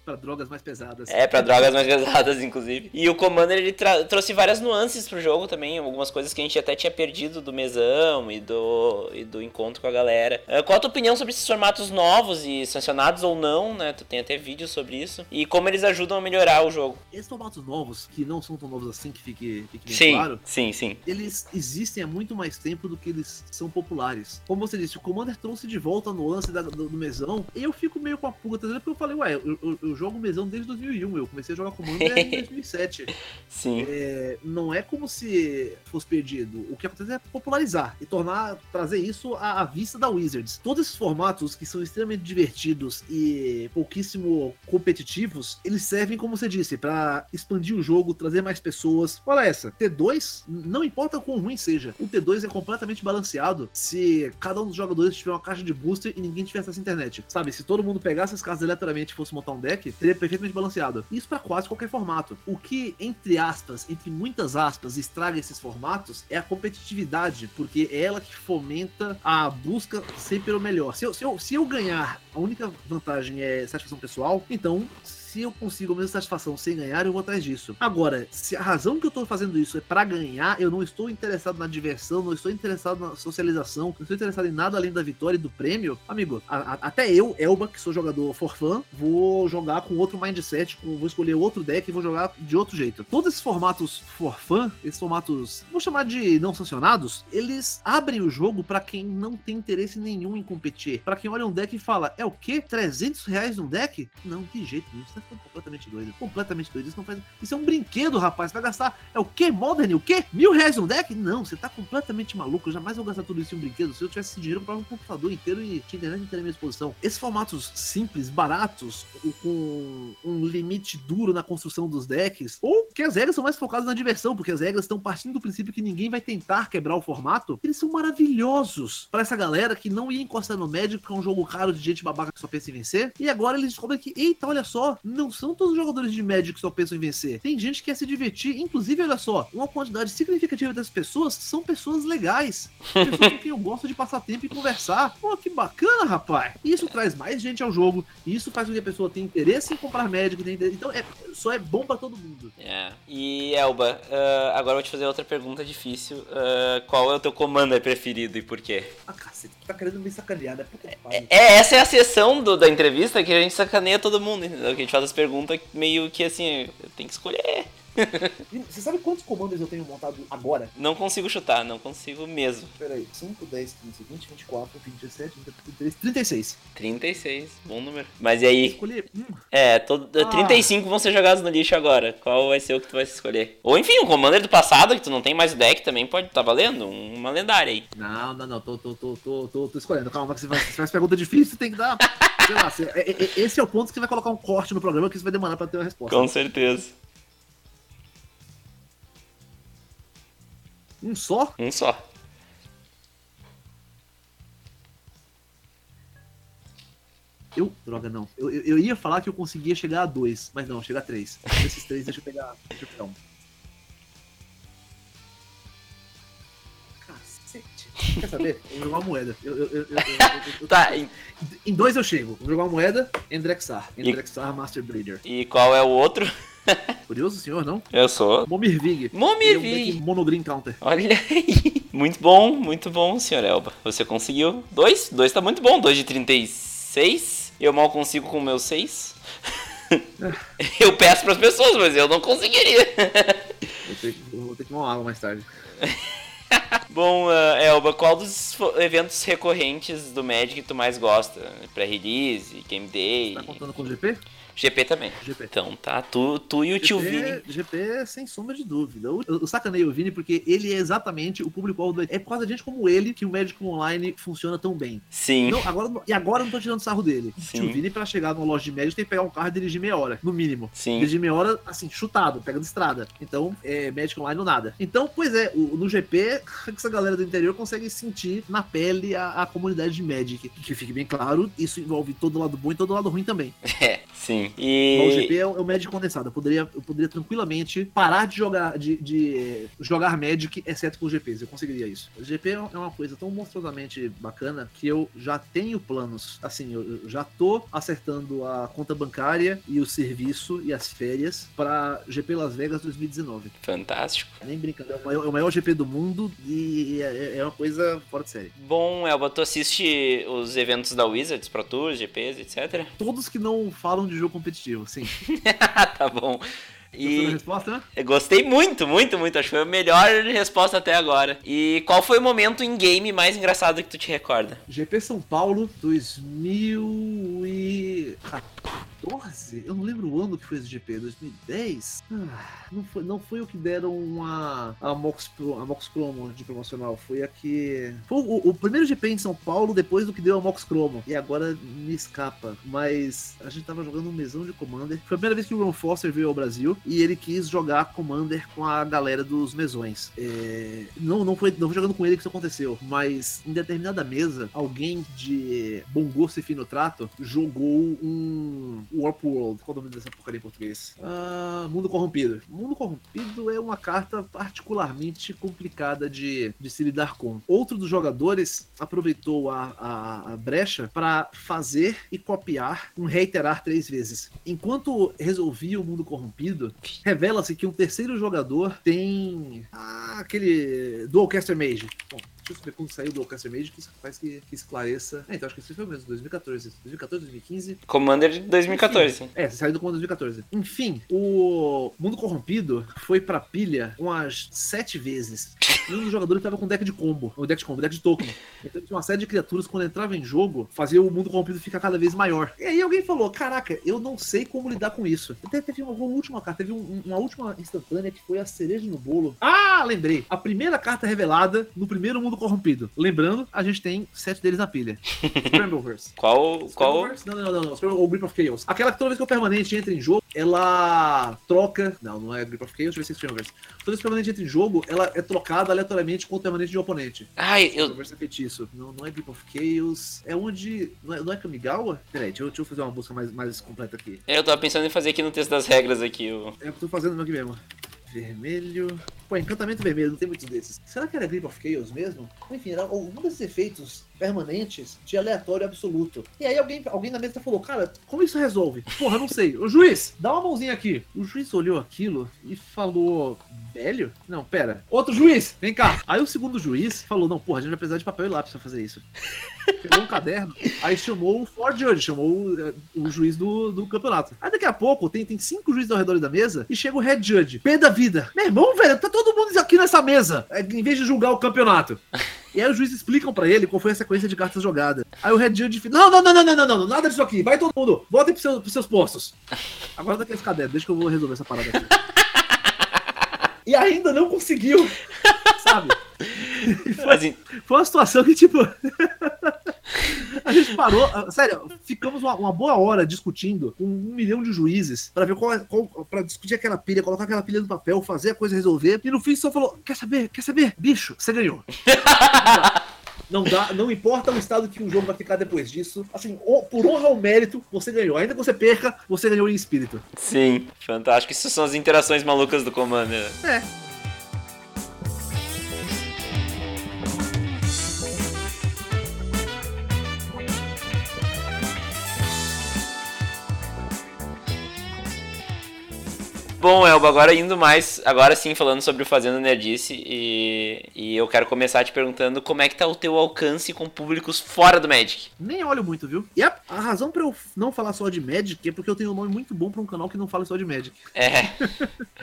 Para drogas mais pesadas. É, para drogas mais pesadas, inclusive. E o Commander ele trouxe várias nuances pro jogo também, algumas coisas que a gente até tinha perdido do mesão e do, e do encontro com a galera. qual a tua opinião sobre esses formatos novos e sancionados ou não, né? Tu tem até vídeos sobre isso. E como eles ajudam a melhorar o jogo. Esses formatos novos, que não são tão novos assim, que fique, fique bem sim, claro. Sim, sim. Eles existem há muito mais tempo do que eles são populares. Como você disse, o Commander trouxe de volta no lance da, do, do, mesão. E eu fico meio com a pulga, tá porque eu falei, ué, eu, eu, eu, jogo mesão desde 2001. Eu comecei a jogar Commander em *laughs* 2007. Sim. É, não é como se fosse perdido. O que acontece é popularizar e tornar, trazer isso à, à vista da Wizards. Todos esses formatos que são extremamente divertidos e pouquíssimo competitivos, eles servem como você disse, para expandir o jogo, trazer mais pessoas. Olha essa, T2, não importa quão ruim seja, o T2 é completamente balanceado se cada um dos jogadores tiver uma caixa de booster e ninguém tiver acesso à internet. Sabe, se todo mundo pegasse as casas aleatoriamente e fosse montar um deck, seria perfeitamente balanceado. Isso para quase qualquer formato. O que, entre aspas, entre muitas aspas, estraga esses formatos é a competitividade, porque é ela que fomenta a busca sempre pelo melhor. Se eu, se eu, se eu ganhar, a única vantagem é satisfação pessoal, então se eu consigo a mesma satisfação sem ganhar, eu vou atrás disso. Agora, se a razão que eu tô fazendo isso é para ganhar, eu não estou interessado na diversão, não estou interessado na socialização, não estou interessado em nada além da vitória e do prêmio, amigo, a, a, até eu, Elba, que sou jogador for fã, vou jogar com outro mindset, com, vou escolher outro deck e vou jogar de outro jeito. Todos esses formatos for fã, esses formatos, vou chamar de não sancionados, eles abrem o jogo para quem não tem interesse nenhum em competir. Para quem olha um deck e fala, é o quê? 300 reais num deck? Não, de jeito nenhum. Ficando completamente doido. Completamente doido. Isso não faz. Isso é um brinquedo, rapaz. Você vai gastar. É o quê? Modern? O quê? Mil reais no deck? Não, você tá completamente maluco. Eu jamais vou gastar tudo isso em um brinquedo. Se eu tivesse esse dinheiro, eu um computador inteiro e tinha internet inteira à minha disposição. Esses formatos simples, baratos, com um limite duro na construção dos decks, ou que as regras são mais focadas na diversão, porque as regras estão partindo do princípio que ninguém vai tentar quebrar o formato, eles são maravilhosos para essa galera que não ia encostar no médico, porque é um jogo caro de gente babaca que só pensa em vencer. E agora eles descobrem que, eita, olha só, não são todos os jogadores de Magic que só pensam em vencer. Tem gente que quer se divertir, inclusive, olha só, uma quantidade significativa das pessoas são pessoas legais. Pessoas com quem eu gosto de passar tempo e conversar. Pô, que bacana, rapaz. Isso traz mais gente ao jogo, e isso faz com que a pessoa tenha interesse em comprar Magic, interesse- então é, só é bom pra todo mundo. É. E Elba, ah, agora eu vou te fazer outra pergunta difícil. Ah, qual é o teu commander preferido e por quê? Ah, cacete, tu tá querendo me sacanear, né? Pariu. É, essa é a sessão do- da entrevista que a gente sacaneia todo mundo, entendeu? Que a gente faz as perguntas meio que assim, tem que escolher. *laughs* Você sabe quantos comandos eu tenho montado agora? Não consigo chutar, não consigo mesmo. Pera aí, 5, 10, 15, 20, 24, 27, 23, 36. 36, bom número. Mas e aí? Escolhi um. É, todo, Ah. 35 vão ser jogados no lixo agora. Qual vai ser o que tu vai escolher? Ou enfim, o commander do passado, que tu não tem mais o deck, também pode estar valendo. Uma lendária aí. Não, não, não, tô, tô, tô, tô, tô, tô escolhendo. Calma, que você vai, se faz pergunta difícil, tem que dar. Sei lá, você- é- é- esse é o ponto que você vai colocar um corte no programa que você vai demorar pra ter uma resposta. Com certeza. Um só? Um só. Eu. Droga, não. Eu, eu, eu ia falar que eu conseguia chegar a dois, mas não, chega a três. Desses três, deixa eu pegar. Deixa eu pegar um. Cacete. Quer saber? Eu vou jogar uma moeda. Eu, eu, eu, eu, eu- eu- eu- Tá, e, Em dois eu chego. Vou jogar uma moeda, Endrexar. E- Endrexar Master Breeder. e qual é o outro? *laughs* Curioso, senhor, não? Eu sou. Momirvig. Momirvig. É um monogreen counter. Olha aí. Muito bom, muito bom, senhor Elba. Você conseguiu dois. Dois tá muito bom. Dois de 36. Eu mal consigo com o meu seis. *laughs* eu peço pras pessoas, mas eu não conseguiria. Vou ter, que- vou ter que tomar água mais tarde. *laughs* Bom, ah, Elba, qual dos eventos recorrentes do Magic tu mais gosta? Pré-release, Game Day, Tá contando com o GP? GP também. GP. Então tá, tu, tu e o tio Vini. GP, GP sem sombra de dúvida. Eu, eu sacanei o Vini porque ele é exatamente o público-alvo do. É por causa de gente como ele que o Magic Online funciona tão bem. Sim. Não, agora, e agora eu não tô tirando sarro dele. Sim. Tio Vini, pra chegar numa loja de Magic, tem que pegar um carro e dirigir meia hora, no mínimo. Sim. Dirigir meia hora, assim, chutado, pegando estrada. Então, é Magic Online ou nada. Então, pois é, o- no GP, *laughs* essa galera do interior consegue sentir na pele a, a comunidade de Magic. Que fique bem claro, isso envolve todo lado bom e todo lado ruim também. *laughs* É, sim. O E. GP é o, é Magic condensado. Eu poderia, eu poderia tranquilamente parar de jogar, de, de, jogar Magic, exceto com os GPs. Eu conseguiria isso. O GP é uma coisa tão monstruosamente bacana que eu já tenho planos. Assim, eu já tô acertando a conta bancária e o serviço e as férias para GP Las Vegas 2019. Fantástico. Nem brincando, é o maior, é o maior GP do mundo e é, é uma coisa fora de série. Bom, Elba, tu assiste os eventos da Wizards, Pro Tours, GPs, etc? Todos que não falam de jogo competitivo, sim. *laughs* tá bom. E resposta, né? eu gostei muito, muito, muito. Acho que foi a melhor resposta até agora. E qual foi o momento em game mais engraçado que tu te recorda? GP São Paulo 2014. Eu não lembro o ano que foi esse GP, 2010? Ah, não, foi, não foi o que deram uma a Mox, Pro- a Mox Chromo de promocional, foi a que. Foi o, o primeiro GP em São Paulo depois do que deu a Mox Chromo. E agora me escapa. Mas a gente tava jogando um mesão de Commander. Foi a primeira vez que o Ron Foster veio ao Brasil e ele quis jogar Commander com a galera dos mesões. É, Não, não, foi, não foi jogando com ele que isso aconteceu, mas em determinada mesa, alguém de bom gosto e fino trato jogou um Warp World. Qual é o nome dessa porcaria em português? Ah, Mundo Corrompido. Mundo Corrompido é uma carta particularmente complicada de, de se lidar com. Outro dos jogadores aproveitou a, a, a brecha para fazer e copiar um reiterar três vezes. Enquanto resolvia o Mundo Corrompido, revela-se que um terceiro jogador tem ah, aquele Dualcaster Mage. Bom, deixa eu saber quando saiu o Dualcaster Mage, que isso faz que, que esclareça. É, então acho que esse foi mesmo, 2014. 2014, 2015. Commander de 2014. É, saiu do comando 2014. Enfim, o Mundo Corrompido foi pra pilha umas sete vezes. E um dos jogadores tava com deck de combo. O deck de combo, deck de token. Então tinha uma série de criaturas, quando entrava em jogo, fazia o Mundo Corrompido ficar cada vez maior. E aí alguém falou: Caraca, eu não sei como lidar com isso. Até teve uma, uma última carta, teve um- uma última instantânea que foi a cereja no bolo. Ah, lembrei. A primeira carta revelada no primeiro Mundo Corrompido. Lembrando, a gente tem sete deles na pilha. *laughs* Scrambleverse. Qual. qual... Não, não, não, não. Scramble- Ou Grip of Chaos. Aquela que toda vez que o permanente entra em jogo, ela troca. Não, não é Grip of Chaos, deixa eu ver se é Scrambleverse. Toda vez que o permanente entra em jogo, ela é trocada aleatoriamente com o permanente de um oponente. Ai, eu. Conversa feitiço. Não, não é Grip of Chaos. É onde. Não é, não é Kamigawa? Peraí, deixa eu, deixa eu fazer uma busca mais, mais completa aqui. Eu tava pensando em fazer aqui no texto das regras aqui. O... É o que eu tô fazendo aqui mesmo. Vermelho. Pô, encantamento vermelho, não tem muitos desses. Será que era Grip of Chaos mesmo? Enfim, era um desses efeitos permanentes de aleatório absoluto. E aí alguém, alguém na mesa falou, cara, como isso resolve? Porra, não sei. O juiz, dá uma mãozinha aqui. O juiz olhou aquilo e falou, velho? Não, pera. Outro juiz, vem cá. Aí o segundo juiz falou, não, porra, a gente vai precisar de papel e lápis pra fazer isso. Pegou um caderno, aí chamou o Ford Judge, chamou o, o juiz do, do campeonato. Aí daqui a pouco tem, tem cinco juízes ao redor da mesa e chega o Head Judge. Pé da vida. Meu irmão, velho, tá todo mundo aqui nessa mesa, é, em vez de julgar o campeonato. E aí os juízes explicam pra ele qual foi a sequência de cartas jogadas. Aí o Red Judge não, não, não, não, não, não, não, nada disso aqui. Vai todo mundo, voltem pros seus, pros seus postos. Agora daqui esse caderno, deixa que eu vou resolver essa parada aqui. E ainda não conseguiu, *laughs* sabe? Foi, foi uma situação que, tipo. *laughs* a gente parou, sério, ficamos uma, uma, boa hora discutindo com um milhão de juízes para ver qual, qual para discutir aquela pilha, colocar aquela pilha no papel, fazer a coisa resolver. E no fim só falou: quer saber? Quer saber? Bicho, você ganhou. *laughs* Não dá, não importa o estado que o jogo vai ficar depois disso. Assim, por honra ou mérito, você ganhou. Ainda que você perca, você ganhou em espírito. Sim, fantástico. Isso são as interações malucas do Commander. É. Bom, Elba, agora indo mais, agora sim falando sobre o Fazendo Nerdice e, e eu quero começar te perguntando como é que tá o teu alcance com públicos fora do Magic. Nem olho muito, viu? E a, a razão para eu não falar só de Magic é porque eu tenho um nome muito bom para um canal que não fala só de Magic. É.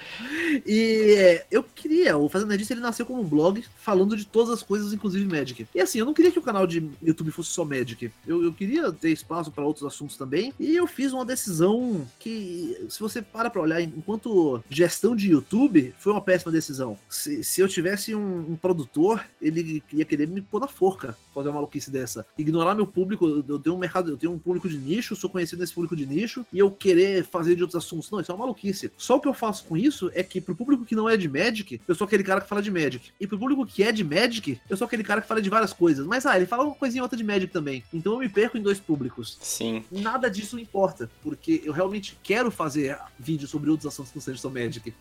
*laughs* e é, eu queria, o Fazendo Nerdice ele nasceu como um blog falando de todas as coisas, inclusive Magic. E assim, eu não queria que o canal de YouTube fosse só Magic. Eu, eu queria ter espaço para outros assuntos também. E eu fiz uma decisão que, se você para pra olhar, enquanto gestão de YouTube, foi uma péssima decisão. Se, se eu tivesse um, um, produtor, ele ia querer me pôr na forca, fazer uma maluquice dessa. Ignorar meu público, eu tenho um mercado, eu tenho um público de nicho, sou conhecido nesse público de nicho, e eu querer fazer de outros assuntos. Não, isso é uma maluquice. Só o que eu faço com isso é que pro público que não é de Magic, eu sou aquele cara que fala de Magic. E pro público que é de Magic, eu sou aquele cara que fala de várias coisas. Mas ah, ele fala uma coisinha outra de Magic também. Então eu me perco em dois públicos. Sim. Nada disso importa, porque eu realmente quero fazer vídeos sobre outros assuntos seja só Magic.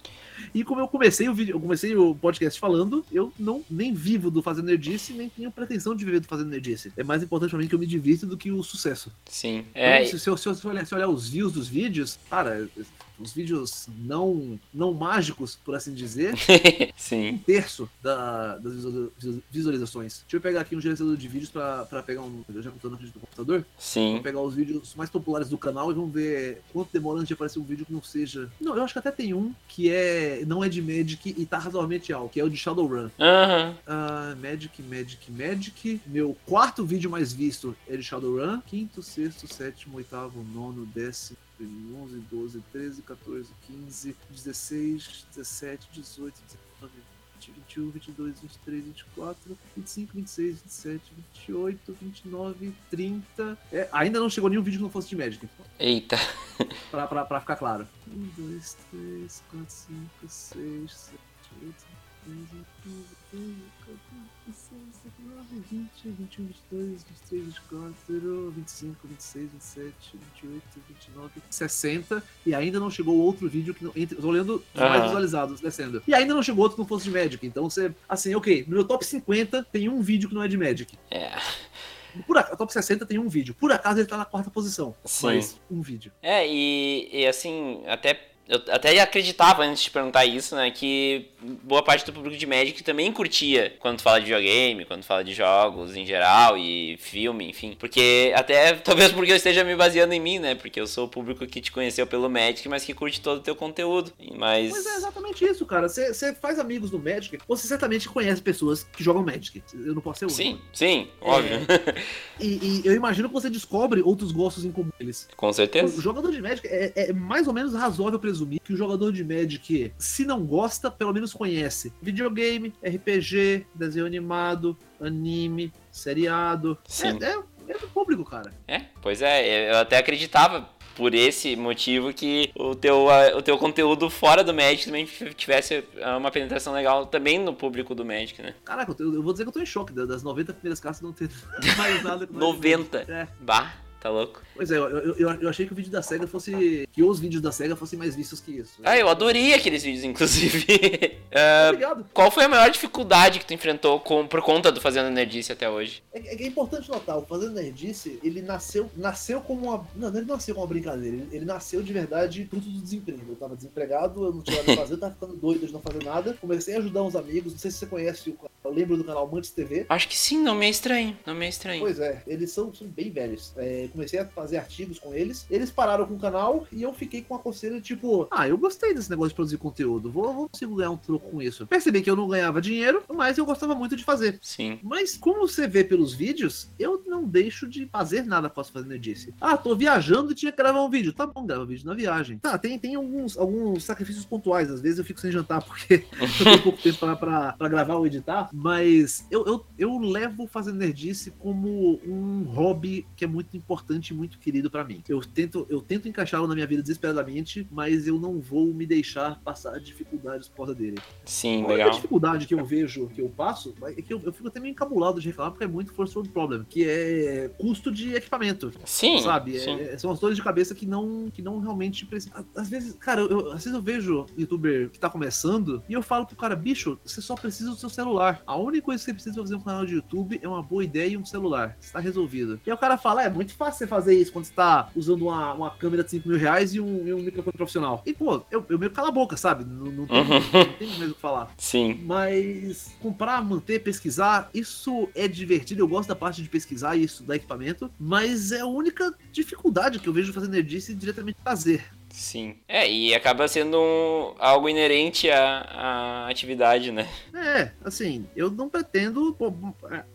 E como eu comecei o vídeo, eu comecei o podcast falando, eu não nem vivo do Fazendo Nerdice, nem tenho pretensão de viver do Fazendo Nerdice. É mais importante pra mim que eu me divirta do que o sucesso. Sim. Então, é... se, se, se, se, olhar, se olhar os views dos vídeos, cara, os vídeos não, não mágicos, por assim dizer, *laughs* Sim. um terço da, das visualizações. Deixa eu pegar aqui um gerenciador de vídeos para pegar um. Eu já contando aqui do computador. Sim. Vou pegar os vídeos mais populares do canal e vamos ver quanto demora antes de aparecer um vídeo que não seja. Não, eu acho que até tem um que é não é de Magic e tá razoavelmente alto, que é o de Shadowrun. Aham. Uhum. Uh, Magic, Magic, Magic. Meu quarto vídeo mais visto é de Shadowrun. Quinto, sexto, sétimo, oitavo, nono, décimo. 11, 12, 13, 14, 15, 16, 17, 18, 19, 20, 21, 22, 23, 24, 25, 26, 27, 28, 29, 30. É, ainda não chegou nenhum vídeo que não fosse de Magic. Eita. pra, pra, pra ficar claro. 1, 2, 3, 4, 5, 6, 7, 8, 9, 10, 11, 12, 13, 14. 20, 21, 22, 23, 24, 25, 26, 27, 28, 29, 60. E ainda não chegou outro vídeo que não. Entre, tô olhando os mais visualizados descendo. E ainda não chegou outro que não fosse de Magic. Então você. Assim, ok, no meu top 50 tem um vídeo que não é de Magic. É. Por acaso, top 60 tem um vídeo. Por acaso ele tá na quarta posição. Sim. Mas um vídeo. É, e, e assim, até eu até acreditava antes de perguntar isso, né? Que boa parte do público de Magic também curtia quando fala de videogame, quando fala de jogos em geral e filme, enfim. Porque até *laughs* talvez porque eu esteja me baseando em mim, né? Porque eu sou o público que te conheceu pelo Magic, mas que curte todo o teu conteúdo. Mas, mas é exatamente isso, cara. Você faz amigos no Magic, você certamente conhece pessoas que jogam Magic. Eu não posso ser um. Sim, sim, é... óbvio. e, e, eu imagino que você descobre outros gostos em comum deles. Com certeza. O jogador de Magic é, é mais ou menos razoável presumir que o jogador de Magic, se não gosta, pelo menos conhece videogame, RPG, desenho animado, anime, seriado. Sim. É, é, é do público, cara. É, pois é, eu até acreditava por esse motivo que o teu, o teu conteúdo fora do Magic também tivesse ah, uma penetração legal também no público do Magic, né? Caraca, eu, vou dizer que eu tô em choque da- das 90 primeiras cartas não ter *laughs* mais nada com 90. É. Bah, tá louco. Pois é, eu, eu, eu, achei que o vídeo da SEGA fosse. que os vídeos da SEGA fossem mais vistos que isso. Ah, eu adorei aqueles vídeos, inclusive. Ah, *laughs* Obrigado. qual foi a maior dificuldade que tu enfrentou com, por conta do Fazendo Nerdice até hoje? É, é importante notar, o Fazendo Nerdice, ele nasceu, nasceu como uma. Não, ele nasceu como uma brincadeira. Ele, ele nasceu de verdade fruto do desemprego. Eu tava desempregado, eu não tinha nada pra fazer, eu tava ficando doido de não fazer nada. Comecei a ajudar uns amigos, não sei se você conhece, o- eu lembro do canal Mantis TV. Acho que sim, não me é estranho. Não me é estranho. Pois é, eles são, são bem velhos. É, comecei a fazer artigos com eles. Eles pararam com o canal e eu fiquei com a coceira, tipo, ah, eu gostei desse negócio de produzir conteúdo. Vou, vou consigo ganhar um troco com isso. Percebi que eu não ganhava dinheiro, mas eu gostava muito de fazer. Sim. Mas como você vê pelos vídeos, eu não deixo de fazer nada após fazer disse. Ah, tô viajando e tinha que gravar um vídeo. Tá bom, grava vídeo na viagem. Tá, tem, tem alguns, alguns sacrifícios pontuais. Às vezes eu fico sem jantar *laughs* porque eu tenho pouco tempo pra, pra, pra gravar ou editar. Mas eu, eu, eu levo fazendo nerdice como um hobby que é muito importante e muito querido pra mim. Eu tento, eu tento encaixá-lo na minha vida desesperadamente, mas eu não vou me deixar passar dificuldades por causa dele. Sim, A legal. dificuldade que eu vejo, que eu passo, é que eu, eu fico até meio encabulado de reclamar, porque é muito first world problem, que é custo de equipamento, Sim. sabe? Sim. é- são as dores de cabeça que não, que não realmente precisam. Às vezes, cara, eu, às vezes eu vejo youtuber que tá começando e eu falo pro cara, bicho, você só precisa do seu celular. A única coisa que você precisa pra fazer um canal de YouTube é uma boa ideia e um celular. Está resolvido. E aí o cara fala, é muito fácil você fazer isso quando você tá usando uma, uma câmera de 5 mil reais e um, e um microfone profissional. E, pô, eu, eu meio que calo a boca, sabe? Não, não, tem, Uhum. não tem mesmo o que falar. Sim. Mas comprar, manter, pesquisar, isso é divertido. Eu gosto da parte de pesquisar e estudar equipamento, mas é a única dificuldade que eu vejo fazendo nerdice diretamente fazer. Sim. É, e acaba sendo um- algo inerente à, à atividade, né? É, assim, eu não pretendo. pô,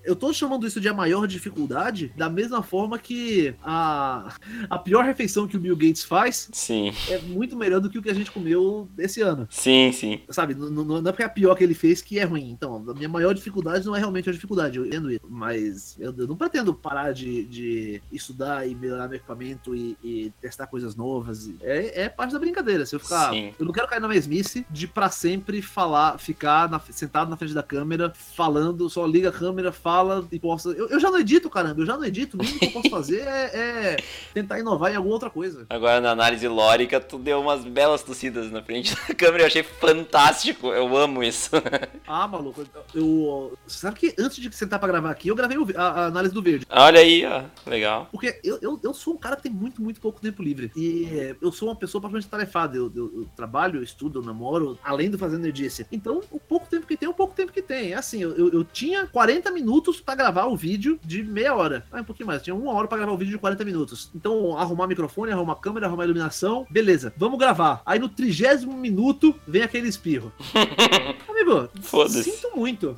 eu tô chamando isso de a maior dificuldade, da mesma forma que a, a pior refeição que o Bill Gates faz Sim. é muito melhor do que o que a gente comeu esse ano. Sim, sim. Sabe, não, não- não é porque é a pior que ele fez que é ruim. Então, a minha maior dificuldade não é realmente a dificuldade, eu entendo isso. Mas eu, eu não pretendo parar de, de estudar e melhorar meu equipamento e, e testar coisas novas. É, é parte da brincadeira. Se eu ficar. Sim. Eu não quero cair na mesmice de pra sempre falar, ficar na- sentado na frente da câmera, falando, só liga a câmera, fala e posta. Eu, eu já não edito, caramba, eu já não edito. O mínimo que eu posso fazer é, é tentar inovar em alguma outra coisa. Agora na análise lórica, tu deu umas belas tossidas na frente da *laughs* câmera, eu achei fantástico, eu amo isso. *laughs* Ah, maluco, eu. sabe que antes de sentar pra gravar aqui, eu gravei a, a análise do verde. Olha aí, ó, legal. Porque eu, eu, eu sou um cara que tem muito, muito pouco tempo livre. E é, eu sou uma pessoa praticamente tarefada. Eu, eu- eu trabalho, eu estudo, eu namoro, além do fazendo nerdice. Então, o pouco tempo que tem, é o pouco tempo que tem. É assim, eu, eu, tinha 40 minutos pra gravar o vídeo de meia hora. Ah, um pouquinho mais. Tinha uma hora pra gravar o vídeo de 40 minutos. Então, arrumar microfone, arrumar câmera, arrumar iluminação. Beleza, vamos gravar. Aí no trigésimo minuto, vem aquele espirro. *laughs* Amigo, Foda-se. sinto muito.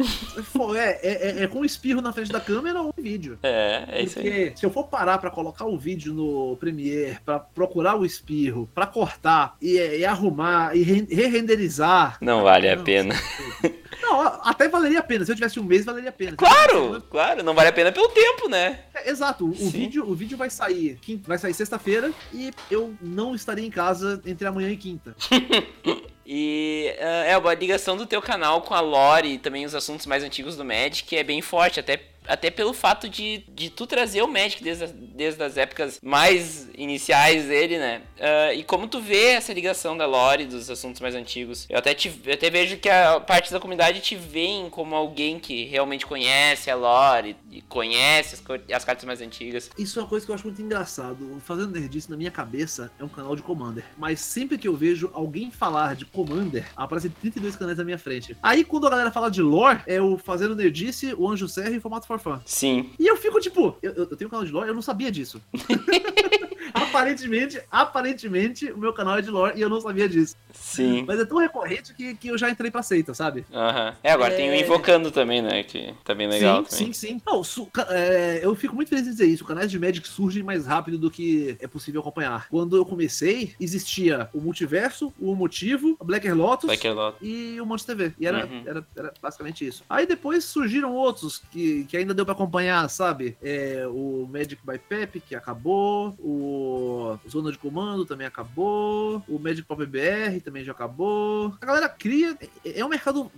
É, é, é- é com espirro na frente da câmera ou um vídeo. É, é isso aí. Porque se eu for parar pra colocar o vídeo no Premiere, pra procurar o espirro, pra cortar e, e arrumar e re- re-renderizar. Não vale a Não, pena. Não, até valeria a pena. Se eu tivesse um mês, valeria a pena. Claro, claro, não vale a pena pelo tempo, né? É, exato. O Sim. vídeo, o vídeo vai sair vai sair sexta-feira e eu não estaria em casa entre amanhã e quinta. *laughs* E ah, é, a ligação do teu canal com a lore e também os assuntos mais antigos do Magic é bem forte, até, até pelo fato de, de tu trazer o Magic desde, desde as épocas mais iniciais dele, né? Ah, e como tu vê essa ligação da lore dos assuntos mais antigos? Eu até, te, eu até vejo que a parte da comunidade te veem como alguém que realmente conhece a lore e conhece as, as cartas mais antigas. Isso é uma coisa que eu acho muito engraçado. O Fazendo Nerdice, na minha cabeça, é um canal de Commander. Mas sempre que eu vejo alguém falar de Commander, aparecem 32 canais na minha frente. Aí, quando a galera fala de lore, é o Fazendo Nerdice, o Anjo Serra e o Formato for Fun. Sim. E eu fico tipo, eu, eu tenho um canal de lore, eu não sabia disso. *laughs* aparentemente, aparentemente, o meu canal é de lore e eu não sabia disso. Sim. Mas é tão recorrente que, que eu já entrei pra seita, sabe? Aham. É, agora tem o É. Invocando também, né? Que tá bem legal sim, também. sim, sim. Não, su- é, eu fico muito feliz em dizer isso. Canais de Magic surgem mais rápido do que é possível acompanhar. Quando eu comecei, existia o Multiverso, o Motivo, a Blacker Lotus Vai que é lot. e o Monte TV. E era, Uhum. era, era basicamente isso. Aí depois surgiram outros que, que ainda deu pra acompanhar, sabe? É, o Magic by Pepe, que acabou, O Zona de Comando também acabou. O Magic Pop BR também já acabou. A galera cria. É é um mercado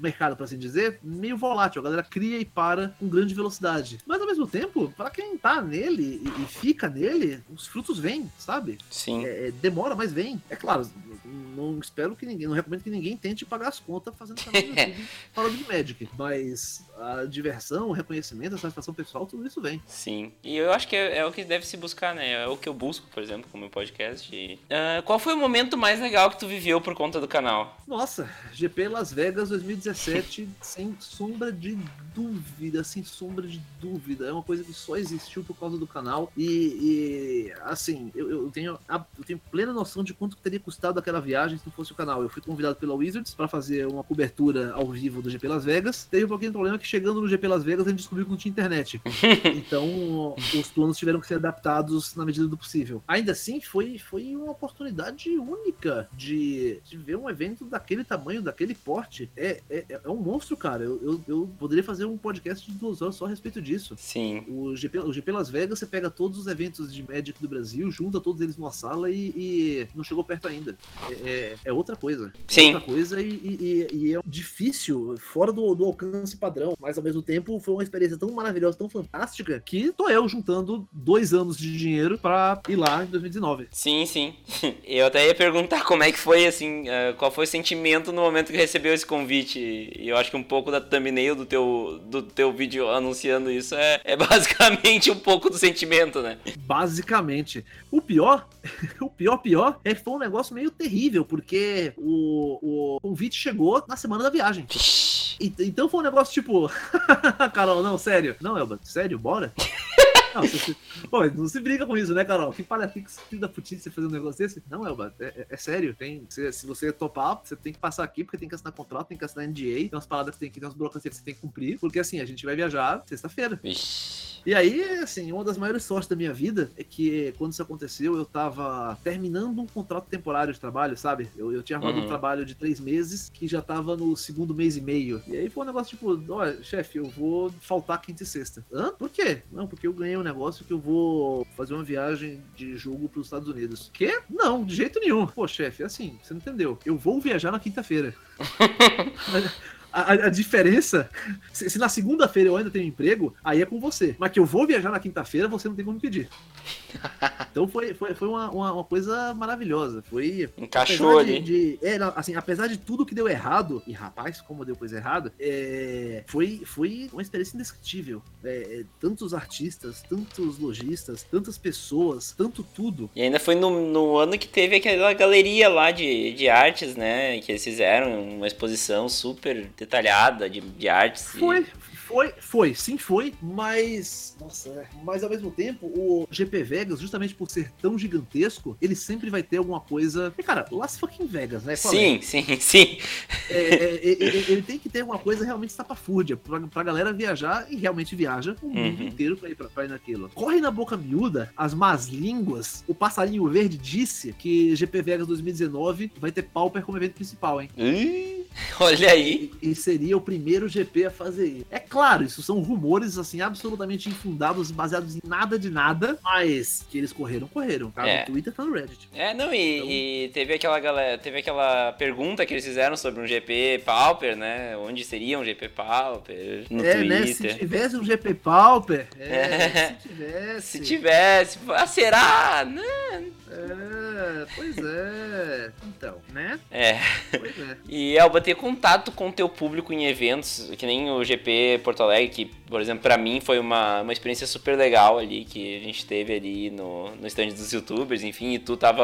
mercado, para assim dizer, meio volátil. A galera cria e para com grande velocidade. Mas ao mesmo tempo, para quem tá nele e, e, fica nele, os frutos vêm, sabe? Sim. É, é demora, mas vem. É claro, não espero que ninguém, não recomendo que ninguém tente pagar as contas fazendo canal no YouTube falando de Magic. Mas a diversão, o reconhecimento, a satisfação pessoal, tudo isso vem. Sim. E eu acho que é, é, o que deve se buscar, né? É o que eu busco, por exemplo, com o meu podcast. E... Uh, qual foi o momento mais legal que tu viveu por conta do canal? Nossa, GP Las Vegas 2017, *laughs* sem sombra de dúvida, sem sombra de dúvida. É uma coisa que só existiu por causa do canal. E, e assim, eu, eu, tenho, eu tenho plena noção de quanto teria custado aquela viagem se não fosse o canal. Eu fui convidado pela Wizards para fazer uma cobertura ao vivo do GP Las Vegas. Teve um pouquinho de problema que chegando no GP Las Vegas a gente descobriu que não tinha internet. *laughs* então os planos tiveram que ser adaptados na medida do possível. Ainda assim, foi, foi uma oportunidade única de, de ver um evento daquele tamanho, daquele porte. É, é, é um monstro, cara. Eu, eu, eu poderia fazer um podcast de duas horas só a respeito disso. Sim. O GP, o GP Las Vegas, você pega todos os eventos de Magic do Brasil, junta todos eles numa sala e, e não chegou perto ainda. É, é, é outra coisa. É Sim. outra coisa e, e, e, é difícil, fora do, do alcance padrão. Mas ao mesmo tempo foi uma experiência tão maravilhosa, tão fantástica, que tô eu juntando dois anos de dinheiro pra ir lá em 2019. Sim, sim. *laughs* Eu até ia perguntar como é que foi, assim, uh, qual foi o sentimento no momento que recebeu esse convite. E eu acho que um pouco da thumbnail do teu, do teu vídeo anunciando isso é, é *laughs* basicamente um pouco do sentimento, né? Basicamente. O pior, *laughs* o pior, pior, é que foi um negócio meio terrível, porque o, o convite chegou na semana da viagem. então foi um negócio tipo, *laughs* Carol, não, sério. Não, Elba, sério, bora? *laughs* Não, você, pô, não se briga com isso, né, Carol? Que para que filho da putice você fazer um negócio desse? Não, Elba, é, é, é sério. Tem, se, se você topar, você tem que passar aqui, porque tem que assinar contrato, tem que assinar NDA, tem umas paradas que tem que, tem umas burocracias que você tem que cumprir, porque assim, a gente vai viajar sexta-feira. E aí, assim, uma das maiores sortes da minha vida é que quando isso aconteceu, eu tava terminando um contrato temporário de trabalho, sabe? Eu, eu tinha arrumado uhum. um trabalho de três meses que já tava no segundo mês e meio. E aí foi um negócio tipo, olha, chefe, eu vou faltar quinta e sexta. Hã? Por quê? Não, porque eu ganhei um negócio que eu vou fazer uma viagem de jogo para os Estados Unidos. Quê? Não, de jeito nenhum. Pô, chefe, é assim, você não entendeu. Eu vou viajar na quinta-feira. *laughs* A, a, diferença, se, se na segunda-feira eu ainda tenho emprego, aí é com você. Mas que eu vou viajar na quinta-feira, você não tem como pedir. *laughs* Então foi, foi, foi uma, uma, uma coisa maravilhosa. Foi. Encaixou ali. De, é, assim, apesar de tudo que deu errado, e rapaz, como deu coisa errada, é, foi, foi uma experiência indescritível. É, tantos artistas, tantos lojistas, tantas pessoas, tanto tudo. E ainda foi no, no ano que teve aquela galeria lá de, de artes, né? Que eles fizeram uma exposição super detalhada de, de artes. Foi, e... Foi, foi, sim foi, mas. Nossa, é, mas ao mesmo tempo, o GP Vegas, justamente por ser tão gigantesco, ele sempre vai ter alguma coisa. E, cara, Las fucking Vegas, né? sim, é? sim, sim. *laughs* É, é, ele, ele, tem que ter alguma coisa realmente estapafúrdia pra, pra galera viajar e realmente viaja o mundo uhum. inteiro pra ir, pra, pra ir naquilo. Corre na boca miúda, as más línguas, o passarinho verde disse que GP Vegas 2019 vai ter Pauper como evento principal, hein? Olha aí. E, e seria o primeiro GP a fazer isso. É claro Claro, isso são rumores, assim, absolutamente infundados, baseados em nada de nada, mas que eles correram, correram. Tá é. no Twitter, tá no Reddit. É, não, e, então... e, teve aquela galera, teve aquela pergunta que eles fizeram sobre um GP Pauper, né? Onde seria um GP Pauper no é, Twitter. Né? Se tivesse um GP Pauper, é, é. *laughs* se tivesse. Se tivesse, ah, será? Né? É, pois é. Então, né? É. Pois é. E Elba, ter contato com o teu público em eventos, que nem o GP Porto Alegre, que, por exemplo, para mim foi uma, uma experiência super legal ali, que a gente teve ali no, no stand dos youtubers, enfim, e tu tava,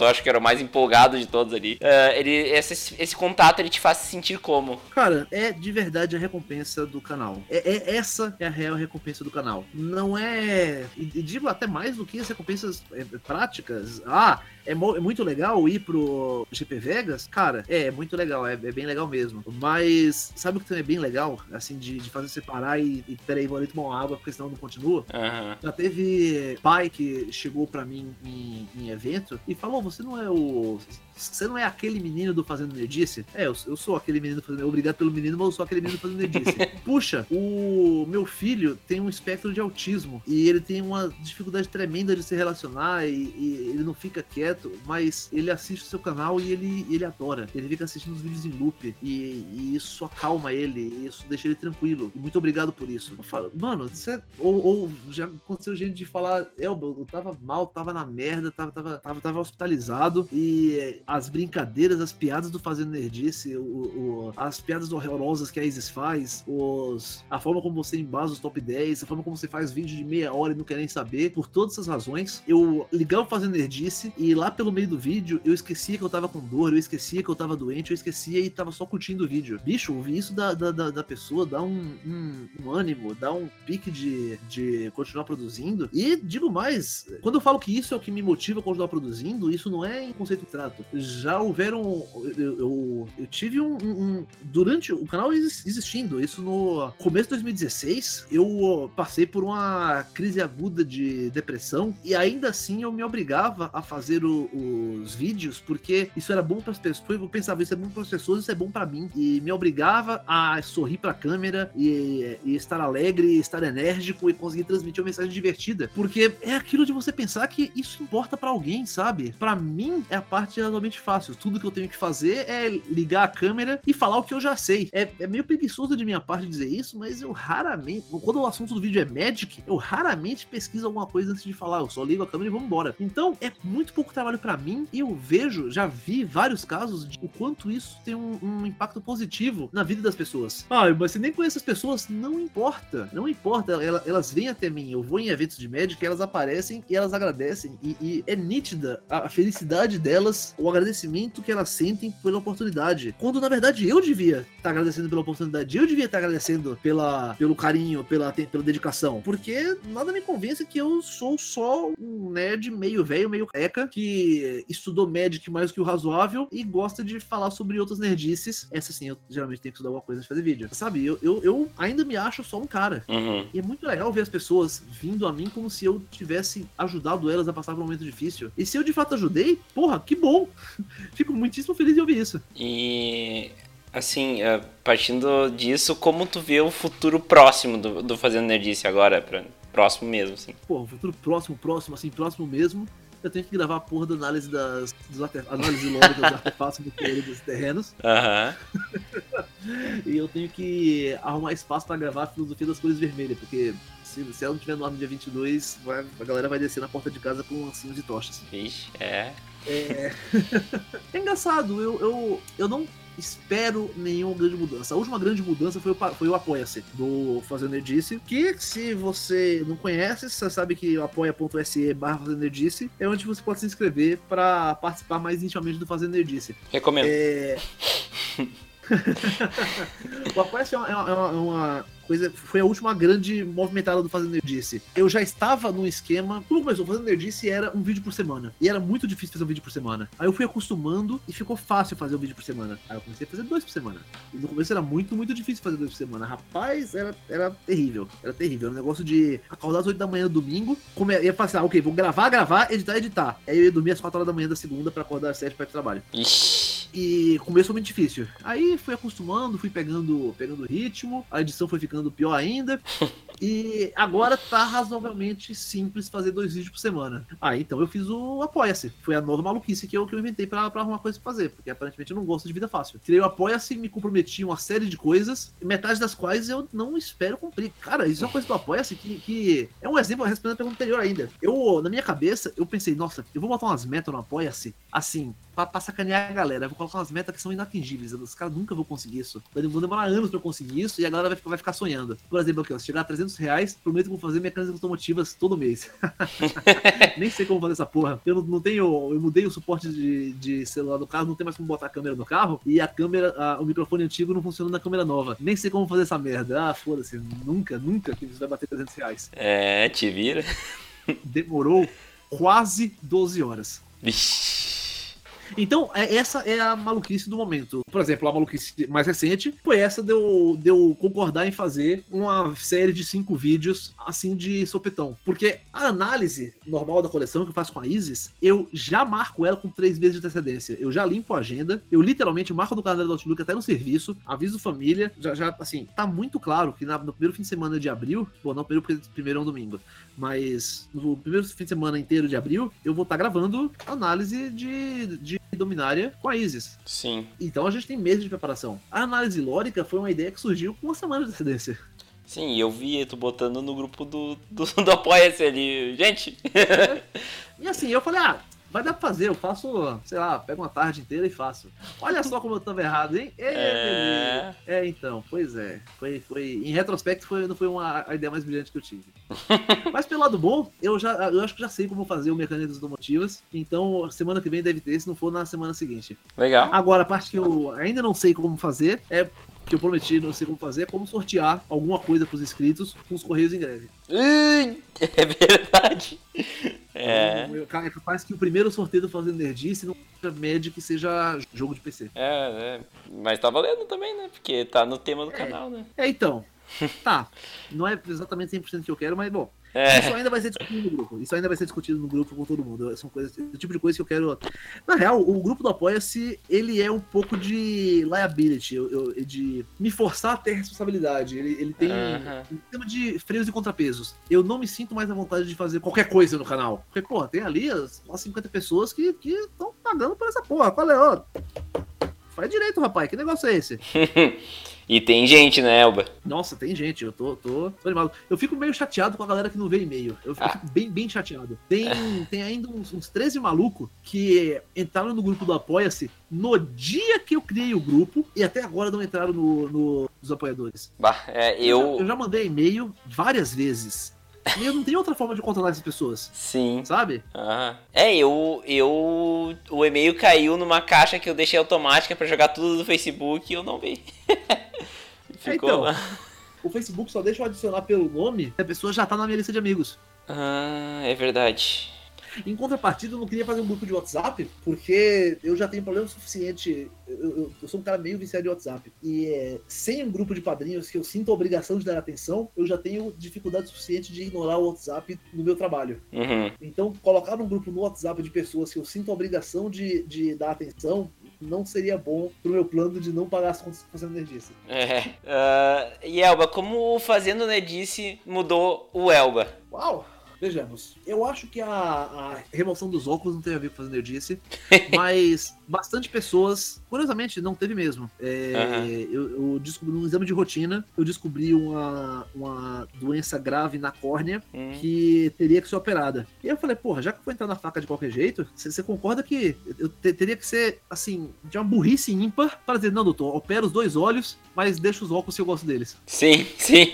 eu acho que era o mais empolgado de todos ali. Uh, ele, esse, esse contato, ele te faz se sentir como? Cara, é de verdade a recompensa do canal. É, é essa é a real recompensa do canal. Não é, e digo até mais do que as recompensas é, práticas. Ah, é, é, muito legal ir pro GP Vegas? Cara, é, é muito legal, é, é, bem legal mesmo. Mas sabe o que também é bem legal? Assim, de, de fazer você parar e, e peraí, vou ali tomar uma água, porque senão não continua. Uhum. Já teve pai que chegou pra mim em, em evento e falou: você não é o você não é aquele menino do Fazendo Nerdice? É, eu, eu sou aquele menino fazendo. Obrigado pelo menino, mas eu sou aquele menino fazendo Nerdice. *laughs* Puxa, o meu filho tem um espectro de autismo e ele tem uma dificuldade tremenda de se relacionar e, e ele não fica quieto, mas ele assiste o seu canal e ele, ele adora. Ele fica assistindo os vídeos em loop e, e isso acalma ele, isso deixa ele tranquilo. E muito obrigado por isso. Eu falo, mano, você, ou, ou já aconteceu gente de falar, Elba, eu tava mal, tava na merda, tava, tava, tava, tava hospitalizado e as brincadeiras, as piadas do Fazendo Nerdice, o, o, as piadas horrorosas que a Isis faz, os, a forma como você embasa os top 10, a forma como você faz vídeo de meia hora e não quer nem saber, por todas essas razões, eu ligava Fazendo Nerdice e lá pelo meio do vídeo eu esquecia que eu tava com dor, eu esquecia que eu tava doente, eu esquecia e tava só curtindo o vídeo. Bicho, ouvir isso da, da, da, da pessoa dá um, um, um, ânimo, dá um pique de, de continuar produzindo. E digo mais, quando eu falo que isso é o que me motiva a continuar produzindo, isso não é em conceito trato. Já houveram. Eu, eu, eu tive um, um, Durante o canal existindo, isso no começo de 2016, eu passei por uma crise aguda de depressão e ainda assim eu me obrigava a fazer o, os vídeos porque isso era bom para as pessoas. Eu pensava, isso é bom para as pessoas, isso é bom para mim. E me obrigava a sorrir para a câmera e, e, estar alegre, estar enérgico e conseguir transmitir uma mensagem divertida. Porque é aquilo de você pensar que isso importa para alguém, sabe? Para mim é a parte relativamente fácil. Tudo que eu tenho que fazer é ligar a câmera e falar o que eu já sei. É, é meio preguiçoso de minha parte dizer isso, mas eu raramente, quando o assunto do vídeo é Magic, eu raramente pesquiso alguma coisa antes de falar. Eu só ligo a câmera e vamos embora. Então é muito pouco trabalho para mim e eu vejo, já vi vários casos de o quanto isso tem um, um impacto positivo na vida das pessoas. Ah, mas você nem conhece as pessoas, não importa. Não importa. Elas, elas vêm até mim. Eu vou em eventos de Magic, elas aparecem e elas agradecem. E, e é nítida a, a felicidade delas, o agradecimento que elas sentem pela oportunidade. Quando na verdade eu devia estar tá agradecendo pela oportunidade, eu devia estar tá agradecendo pela, pelo carinho, pela, pela dedicação. Porque nada me convence que eu sou só um nerd meio velho, meio careca, que estudou Magic mais do que o razoável e gosta de falar sobre outras nerdices. Essa sim, eu geralmente tenho que estudar alguma coisa de fazer vídeo. Sabe, eu, eu, eu ainda me acho só um cara. Uhum. E é muito legal ver as pessoas vindo a mim como se eu tivesse ajudado elas a passar por um momento difícil. E se eu de fato ajudei, porra, que bom! *laughs* Fico muitíssimo feliz de ouvir isso. E assim, é, partindo disso, como tu vê o futuro próximo do, do Fazendo Nerdice agora, pra, próximo mesmo, assim? Pô, futuro próximo, próximo, assim, próximo mesmo. Eu tenho que gravar a porra da análise das dos análise lógica dos artefatos do dos terrenos. *laughs* Aham. Uhum. *laughs* e eu tenho que arrumar espaço para gravar a filosofia das cores vermelhas, porque se, se ela não tiver no ar no dia 22, vai, a galera vai descer na porta de casa com lancinhos de tochas. Vixe, é. É, *laughs* é engraçado, eu, eu, eu não espero nenhuma grande mudança. A última grande mudança foi o, foi o Apoia-se do Fazendo Nerdice, que se você não conhece, você sabe que o apoia.se barra Fazendo Nerdice é onde você pode se inscrever para participar mais intimamente do Fazendo Nerdice. Recomendo. É... *laughs* o Apoia-se é uma, é uma, é uma coisa foi a última grande movimentada do Fazendo Nerdice. Eu já estava no esquema. Como começou? Fazendo Nerdice era um vídeo por semana. E era muito difícil fazer um vídeo por semana. Aí eu fui acostumando e ficou fácil fazer um vídeo por semana. Aí eu comecei a fazer dois por semana. E no começo era muito, muito difícil fazer dois por semana. Rapaz, era, era terrível. Era terrível. Era um negócio de acordar às 8 da manhã no domingo. Come... Ia passar, ah, ok, vou gravar, gravar, editar, editar. Aí eu ia dormir às 4 horas da manhã da segunda para acordar às 7 para ir pro trabalho. Ixi. E começou muito difícil. Aí fui acostumando, fui pegando, pegando ritmo, a edição foi ficando pior ainda. *laughs* E agora tá razoavelmente simples fazer dois vídeos por semana. Ah, então eu fiz o Apoia-se. Foi a nova maluquice que eu, que eu inventei pra, pra arrumar coisa pra fazer. Porque aparentemente eu não gosto de vida fácil. Tirei o Apoia-se, me comprometi uma série de coisas, metade das quais eu não espero cumprir. Cara, isso é uma coisa do Apoia-se que, que é um exemplo respondendo a pergunta anterior ainda. Eu, na minha cabeça, eu pensei, nossa, eu vou botar umas metas no Apoia-se, assim, pra, pra sacanear a galera. Eu vou colocar umas metas que são inatingíveis. Os caras nunca vão conseguir isso. Vão demorar anos pra conseguir isso e a galera vai, vai ficar sonhando. Por exemplo, aqui, ó, se chegar a 300 reais, prometo que vou fazer mecânicas automotivas todo mês. *laughs* Nem sei como fazer essa porra. Eu não, não, tenho. Eu mudei o suporte de, de celular do carro, não tem mais como botar a câmera no carro. E a câmera, a, o microfone antigo não funciona na câmera nova. Nem sei como fazer essa merda. Ah, foda-se. Nunca, nunca que isso vai bater 300 reais. É, te vira. Demorou quase 12 horas. Vixe. Então, é, essa é a maluquice do momento. Por exemplo, a maluquice mais recente foi essa de eu, de eu concordar em fazer uma série de cinco vídeos assim de sopetão. Porque a análise normal da coleção que eu faço com a Isis, eu já marco ela com três vezes de antecedência. Eu já limpo a agenda, eu literalmente marco no calendário do Outlook até no serviço, aviso família, já, já assim, tá muito claro que na, no primeiro fim de semana de abril, bom, não primeiro porque primeiro é um domingo, mas no primeiro fim de semana inteiro de abril, eu vou estar tá gravando análise de, de dominária com a Isis. Sim. Então a gente tem meses de preparação. A análise lórica foi uma ideia que surgiu com uma semana de antecedência. Sim, eu vi tu botando no grupo do, do, *laughs* do Apoia-se ali. Gente! e assim, eu falei, ah, vai dar pra fazer, eu faço, sei lá, pego uma tarde inteira e faço. Olha só como eu tava errado, hein? É, é então, pois é. Foi, foi, em retrospecto, foi, não foi uma, a ideia mais brilhante que eu tive. *laughs* Mas pelo lado bom, eu já eu acho que já sei como fazer o mecânico das locomotivas. Então, semana que vem deve ter, se não for na semana seguinte. Legal. Agora, a parte que eu ainda não sei como fazer é que eu prometi, não sei como fazer, é como sortear alguma coisa pros inscritos com os Correios em greve. *laughs* É verdade. É. É capaz que o primeiro sorteio do Fazendo Nerdice não seja Magic, seja jogo de PC. É, é. Mas tá valendo também, né? Porque tá no tema do é. canal, né? É, então. Tá. Não é exatamente 100% que eu quero, mas bom. É. Isso ainda vai ser discutido no grupo. Isso ainda vai ser discutido no grupo com todo mundo. São coisas, o tipo de coisa que eu quero. Na real, o grupo do Apoia-se, ele é um pouco de liability, eu, eu, de me forçar a ter responsabilidade. Ele, ele tem um tema de freios e contrapesos. Eu não me sinto mais à vontade de fazer qualquer coisa no canal. Porque, porra, tem ali as, as 50 pessoas que estão pagando por essa porra. Qual é, ó? Faz direito, rapaz. Que negócio é esse? *laughs* E tem gente, né, Elba? Nossa, tem gente. Eu tô, tô, tô animado. Eu fico meio chateado com a galera que não vê e-mail. Eu fico ah. bem, bem chateado. Tem, tem ainda uns, uns 13 malucos que entraram no grupo do Apoia-se no dia que eu criei o grupo e até agora não entraram no, no nos apoiadores. Bah, é, eu... eu... eu já mandei e-mail várias vezes. E eu não tenho outra forma de controlar essas pessoas. Sim. Sabe? Ah. É, eu, eu. O e-mail caiu numa caixa que eu deixei automática para jogar tudo do Facebook e eu não vi. *laughs* Ficou é, então, lá. O Facebook só deixa eu adicionar pelo nome a pessoa já tá na minha lista de amigos. Ah, é verdade. Em contrapartida, eu não queria fazer um grupo de WhatsApp, porque eu já tenho problema suficiente. Eu, eu, eu sou um cara meio viciado de WhatsApp. E é, sem um grupo de padrinhos que eu sinto a obrigação de dar atenção, eu já tenho dificuldade suficiente de ignorar o WhatsApp no meu trabalho. Uhum. Então, colocar um grupo no WhatsApp de pessoas que eu sinto a obrigação de, de dar atenção não seria bom pro meu plano de não pagar as contas fazendo Nerdice. É. Uh, *laughs* e Elba, como o Fazendo Nerdice mudou o Elba? Uau! Vejamos. Eu acho que a, a, remoção dos óculos não tem a ver com fazer nerdice, *laughs* mas bastante pessoas, curiosamente, não teve mesmo. É, uhum. eu, eu, descobri um exame de rotina, eu descobri uma, uma doença grave na córnea uhum. que teria que ser operada. E eu falei, porra, já que eu vou entrar na faca de qualquer jeito, você concorda que eu te, teria que ser, assim, de uma burrice ímpar para dizer, não, doutor, opera os dois olhos, mas deixa os óculos se eu gosto deles. Sim, *laughs* sim.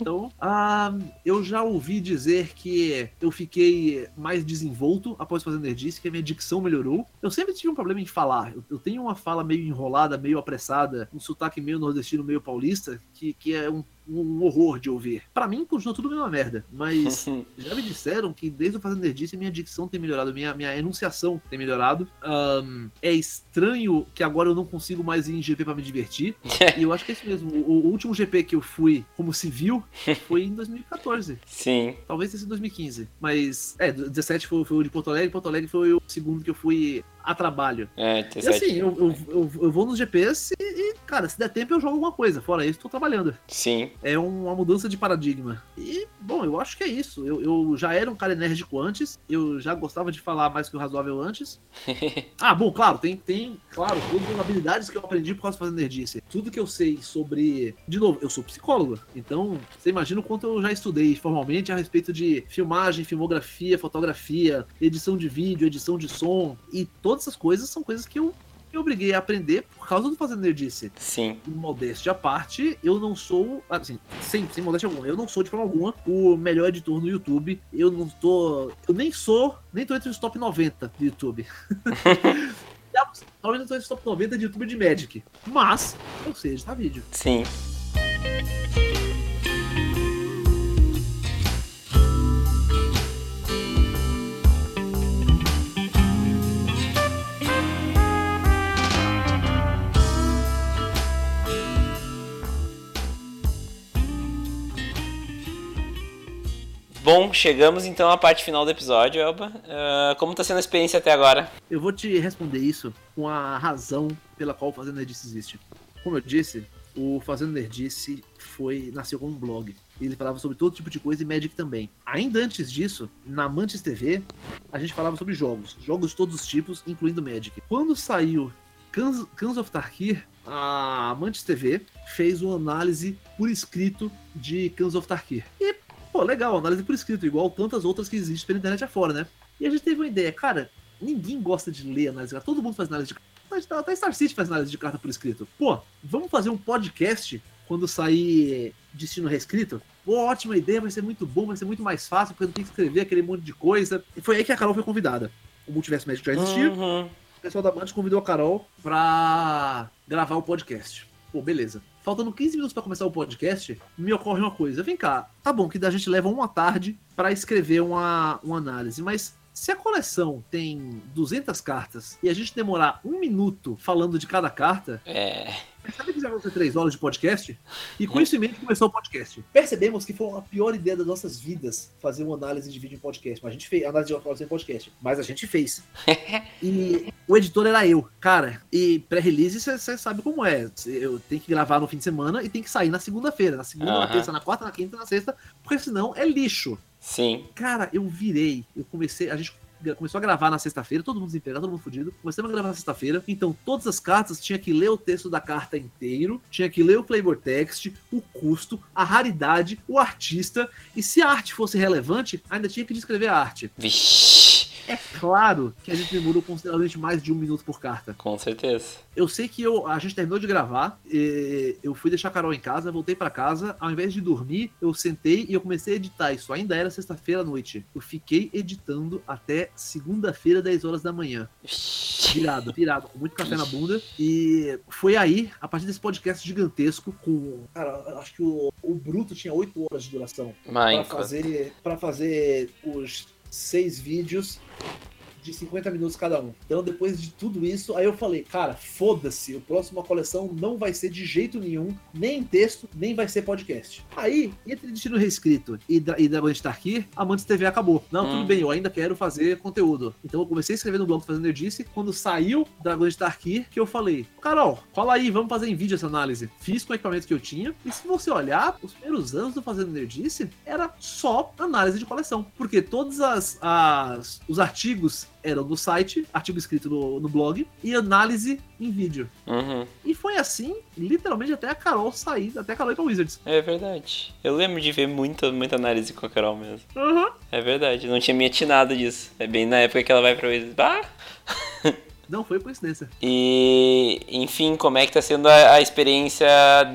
Então, ah, eu já ouvi dizer que eu fiquei mais desenvolto após fazer Nerdice, que a minha dicção melhorou. Eu sempre tive um problema em falar. Eu, eu tenho uma fala meio enrolada, meio apressada, um sotaque meio nordestino, meio paulista, que, que é um um horror de ouvir. Para mim, continua tudo a mesma merda. Mas *laughs* já me disseram que desde o Fazendo Nerdice, minha dicção tem melhorado, minha, minha enunciação tem melhorado. Um, é estranho que agora eu não consigo mais ir em GP para me divertir. *laughs* e eu acho que é isso mesmo. O, o, último GP que eu fui como civil foi em 2014. Sim. Talvez sido 2015. Mas, é, 17 foi, foi o de Porto Alegre. Porto Alegre foi o segundo que eu fui a trabalho. É, e assim, eu, eu, eu, eu, vou nos GPS e, e, cara, se der tempo eu jogo alguma coisa. Fora isso, tô trabalhando. Sim. É uma mudança de paradigma. E, bom, eu acho que é isso. Eu, eu já era um cara enérgico antes, eu já gostava de falar mais que o razoável antes. *laughs* ah, bom, claro, tem, tem, claro, todas as habilidades que eu aprendi por causa de fazer nerdice. Tudo que eu sei sobre. De novo, eu sou psicólogo, então você imagina o quanto eu já estudei formalmente a respeito de filmagem, filmografia, fotografia, edição de vídeo, edição de som e todas essas coisas são coisas que eu me obriguei a aprender por causa do Fazendo Nerdice. Sim. Modéstia à parte, eu não sou, assim, sem, sem modéstia alguma, eu não sou de forma alguma o melhor editor no YouTube. Eu não tô. Eu nem sou, nem tô entre os top 90 do YouTube. *laughs* Talvez eu tô entre os top 90 de YouTube de Magic. Mas, eu sei editar vídeo. Sim. Bom, chegamos então à parte final do episódio, Elba. Uh, como tá sendo a experiência até agora? Eu vou te responder isso com a razão pela qual o Fazendo Nerdice existe. Como eu disse, o Fazendo Nerdice foi, nasceu como um blog. Ele falava sobre todo tipo de coisa e Magic também. Ainda antes disso, na Mantis TV, a gente falava sobre jogos. Jogos de todos os tipos, incluindo Magic. Quando saiu Cans of Tarkir, a Mantis TV fez uma análise por escrito de Cans of Tarkir. E, pô, legal, análise por escrito, igual tantas outras que existem pela internet afora, né? E a gente teve uma ideia, cara, ninguém gosta de ler análise, todo mundo faz análise de carta. Até Star City faz análise de carta por escrito. Pô, vamos fazer um podcast quando sair Destino Reescrito? Pô, ótima ideia, vai ser muito bom, vai ser muito mais fácil, porque não tem que escrever aquele monte de coisa. E foi aí que a Carol foi convidada. O Multiverso Magic já existia. Uhum. O pessoal da Mantis convidou a Carol pra gravar o podcast. Pô, beleza. Faltando 15 minutos para começar o podcast, me ocorre uma coisa. Vem cá, tá bom que a gente leva uma tarde para escrever uma, uma análise, mas se a coleção tem 200 cartas e a gente demorar um minuto falando de cada carta, é. Sabe que já vão ser três horas de podcast? E com isso em mente começou o podcast. Percebemos que foi a pior ideia das nossas vidas fazer uma análise de vídeo em podcast. Mas a gente fez, análise de análise em podcast. Mas a gente fez. *laughs* e o editor era eu. Cara, e pré-release você sabe como é. Eu tenho que gravar no fim de semana e tem que sair na segunda-feira. Na segunda, na terça, na quarta, na quinta, na sexta. Porque senão é lixo. Sim. Cara, eu virei. Eu comecei. A gente começou a gravar na sexta-feira, todo mundo desempregado, todo mundo fudido. Começamos a gravar na sexta-feira, então todas as cartas tinha que ler o texto da carta inteiro, tinha que ler o flavor text, o custo, a raridade, o artista, e se a arte fosse relevante, ainda tinha que descrever a arte. Vixe. É claro que a gente demorou consideravelmente mais de um minuto por carta. Com certeza. Eu sei que eu, a gente terminou de gravar, eu fui deixar a Carol em casa, voltei para casa, ao invés de dormir, eu sentei e eu comecei a editar. Isso ainda era sexta-feira à noite. Eu fiquei editando até segunda-feira, 10 horas da manhã. Virado, virado, com muito café na bunda. E foi aí, a partir desse podcast gigantesco, com. Cara, acho que o, o Bruto tinha 8 horas de duração. Para fazer, pra fazer os seis vídeos de 50 minutos cada um. Então, depois de tudo isso, aí eu falei, cara, foda-se, o próximo coleção não vai ser de jeito nenhum, nem em texto, nem vai ser podcast. Aí, entre Destino Reescrito e, e Dragon Starkir, a Mantis TV acabou. Não, hum. tudo bem, eu ainda quero fazer conteúdo. Então eu comecei a escrever no blog Fazendo Nerdice, quando saiu Dragon Starkir, que eu falei, Carol, fala aí, vamos fazer em vídeo essa análise. Fiz com o equipamento que eu tinha, e se você olhar, os primeiros anos do Fazendo Nerdice, era só análise de coleção. Porque todos as, as, os artigos eram no site, artigo escrito no, no blog, e análise em vídeo. Uhum. E foi assim, literalmente, até a Carol sair, até a Carol ir pra Wizards. É verdade. Eu lembro de ver muita, muita análise com a Carol mesmo. Uhum. É verdade, não tinha me atinado disso. É bem na época que ela vai pra Wizards. Ah! *laughs* Não foi coincidência. E, enfim, como é que tá sendo a, a experiência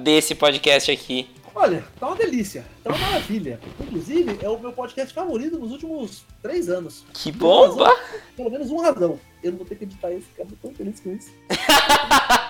desse podcast aqui? Olha, tá uma delícia, tá uma maravilha. Inclusive, é o meu podcast favorito nos últimos três anos. Que bomba! pelo menos um razão. Eu não vou ter que editar esse, cara, tô tão feliz com isso. *laughs*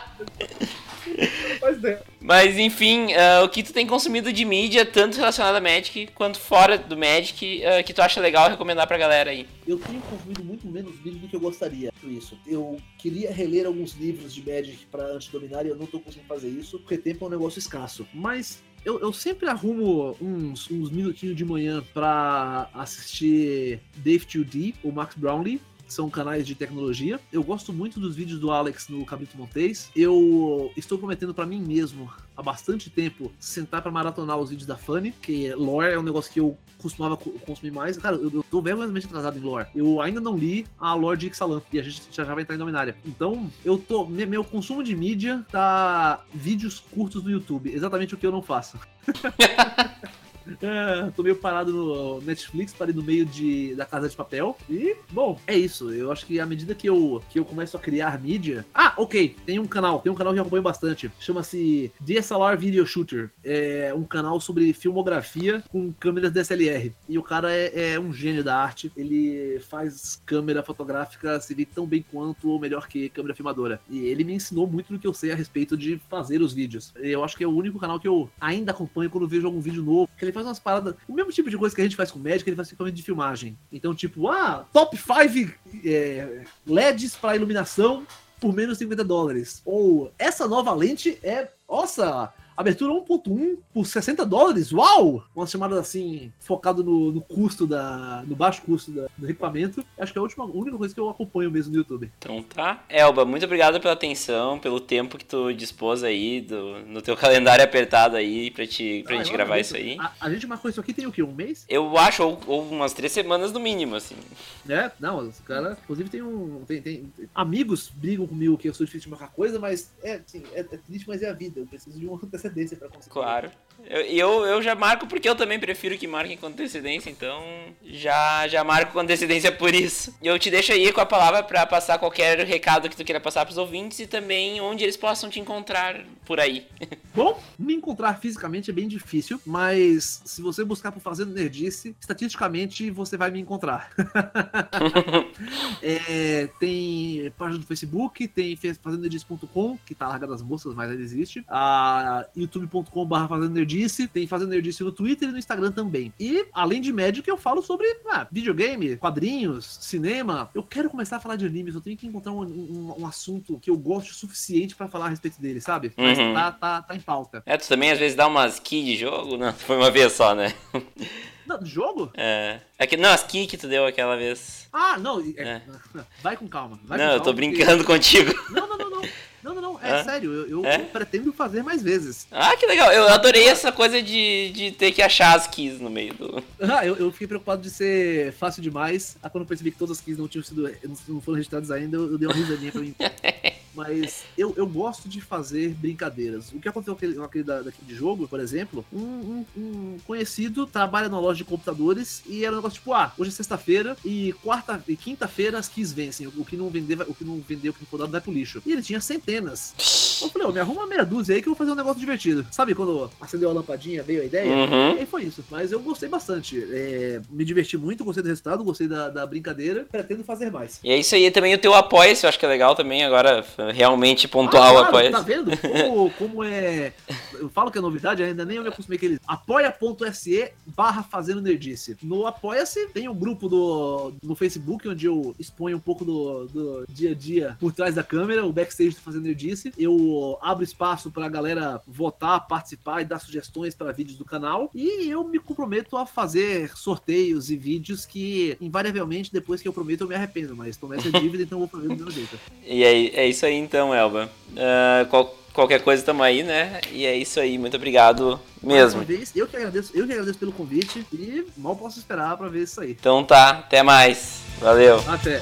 Mas enfim, uh, o que tu tem consumido de mídia, tanto relacionado a Magic quanto fora do Magic, uh, que tu acha legal recomendar pra galera aí? Eu tenho consumido muito menos vídeo do que eu gostaria por isso. Eu queria reler alguns livros de Magic pra antes dominar e eu não tô conseguindo fazer isso, porque tempo é um negócio escasso. Mas eu, eu sempre arrumo uns, uns minutinhos de manhã para assistir Dave 2D, o Max Brownlee, são canais de tecnologia. Eu gosto muito dos vídeos do Alex no Cabrito Montes. Eu estou prometendo para mim mesmo há bastante tempo sentar para maratonar os vídeos da Fanny, que lore é um negócio que eu costumava consumir mais. Cara, eu, eu tô verdadeiramente atrasado em lore. Eu ainda não li a lore de Ixalan e a gente já, já vai entrar em Dominária. Então, eu tô. Meu consumo de mídia tá vídeos curtos no YouTube. Exatamente o que eu não faço. *laughs* É, tô meio parado no Netflix, parei no meio de, da Casa de Papel. E, bom, é isso. Eu acho que à medida que eu, que eu começo a criar mídia. Ah, ok. Tem um canal, tem um canal que eu acompanho bastante. Chama-se DSLR Video Shooter. É um canal sobre filmografia com câmeras DSLR. E o cara é, é um gênio da arte. Ele faz câmera fotográfica se vê tão bem quanto ou melhor que câmera filmadora. E ele me ensinou muito do que eu sei a respeito de fazer os vídeos. Eu acho que é o único canal que eu ainda acompanho quando vejo algum vídeo novo. Que ele faz umas paradas. O mesmo tipo de coisa que a gente faz com médico, ele faz equipamento de filmagem. Então, tipo, ah, top 5 é, LEDs para iluminação por menos 50 dólares. Ou essa nova lente é. Nossa! Abertura 1.1 por 60 dólares, uau! Uma chamada assim, focado no, no custo da. no baixo custo da, do equipamento. Acho que é a última, a única coisa que eu acompanho mesmo no YouTube. Então tá. Elba, muito obrigado pela atenção, pelo tempo que tu dispôs aí, do, no teu *laughs* calendário apertado aí pra, te, pra ah, gente gravar isso aí. A, a, gente marcou isso aqui tem o quê? Um mês? Eu acho, ou, ou umas três semanas no mínimo, assim. É, não, os caras, inclusive tem um. Tem, tem, amigos brigam comigo que eu sou difícil de marcar coisa, mas é, assim, é, é triste, mas é a vida. Eu preciso de uma *laughs* antecedência pra conseguir. Claro. Eu, eu, eu, já marco porque eu também prefiro que marquem com antecedência, então já, já marco com antecedência por isso. E eu te deixo aí com a palavra para passar qualquer recado que tu queira passar pros ouvintes e também onde eles possam te encontrar por aí. *laughs* Bom, me encontrar fisicamente é bem difícil, mas se você buscar por Fazendo Nerdice, estatisticamente você vai me encontrar. *laughs* é, tem página do Facebook, tem fazendonerdice.com, que tá largada das moças, mas ainda existe. A youtube.com.br Fazendo Nerdice, tem Fazendo Nerdice no Twitter e no Instagram também. E, além de Magic, eu falo sobre ah, videogame, quadrinhos, cinema. Eu quero começar a falar de animes, eu tenho que encontrar um, um, um assunto que eu gosto o suficiente para falar a respeito dele, sabe? Mas uhum. tá, tá, tá em pauta. É, tu também às vezes dá umas key de jogo? Não, *laughs* foi uma vez só, né? Não, jogo? É. é que, não, as key que tu deu aquela vez. Ah, não. É, é. *laughs* Vai com calma. Vai não, com eu tô brincando *laughs* contigo. Não, não, não, não. Não, não, não. É, sério. Eu, eu é? pretendo fazer mais vezes. Ah, que legal. Eu adorei essa coisa de, de ter que achar as keys no meio do. *laughs* Ah, eu, eu fiquei preocupado de ser fácil demais. Aí quando eu percebi que todas as keys não tinham sido. não foram registradas ainda, eu, eu dei uma risadinha pra mim. *laughs* Mas eu, eu gosto de fazer brincadeiras. O que aconteceu com aquele, daqui de jogo, por exemplo, um, um, um, conhecido trabalha numa loja de computadores e era um negócio tipo, ah, hoje é sexta-feira e quarta e quinta-feira as keys vencem. O que não vender, o que não vendeu, o que não for dado vai pro lixo. E ele tinha centenas. Eu falei, oh, me arruma uma meia dúzia aí que eu vou fazer um negócio divertido. Sabe quando acendeu a lampadinha, veio a ideia? Uhum. E foi isso. Mas eu gostei bastante. É, me diverti muito, gostei do resultado, gostei da, da brincadeira. Pretendo fazer mais. E é isso aí também o teu apoio, eu acho que é legal também agora realmente pontual ah, claro, apoia. Tá vendo? Como, como é. Eu falo que é novidade, ainda nem eu me acostumei que eles. apoia.se barra fazendo nerdice. No Apoia-se tem um grupo do, no Facebook onde eu exponho um pouco do, do dia a dia por trás da câmera, o backstage do Fazendo Nerdice. Eu abro espaço pra galera votar, participar e dar sugestões para vídeos do canal. E eu me comprometo a fazer sorteios e vídeos que, invariavelmente, depois que eu prometo, eu me arrependo. Mas tomei essa *laughs* dívida, então eu vou fazer do meu jeito. E é, é isso aí então, Elba. Uh, qual, qualquer coisa tamo aí, né? E é isso aí, muito obrigado mesmo. Vez, eu que agradeço, eu que agradeço pelo convite e mal posso esperar para ver isso aí. Então tá, até mais. Valeu. Até.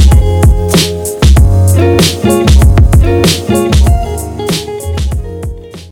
Thank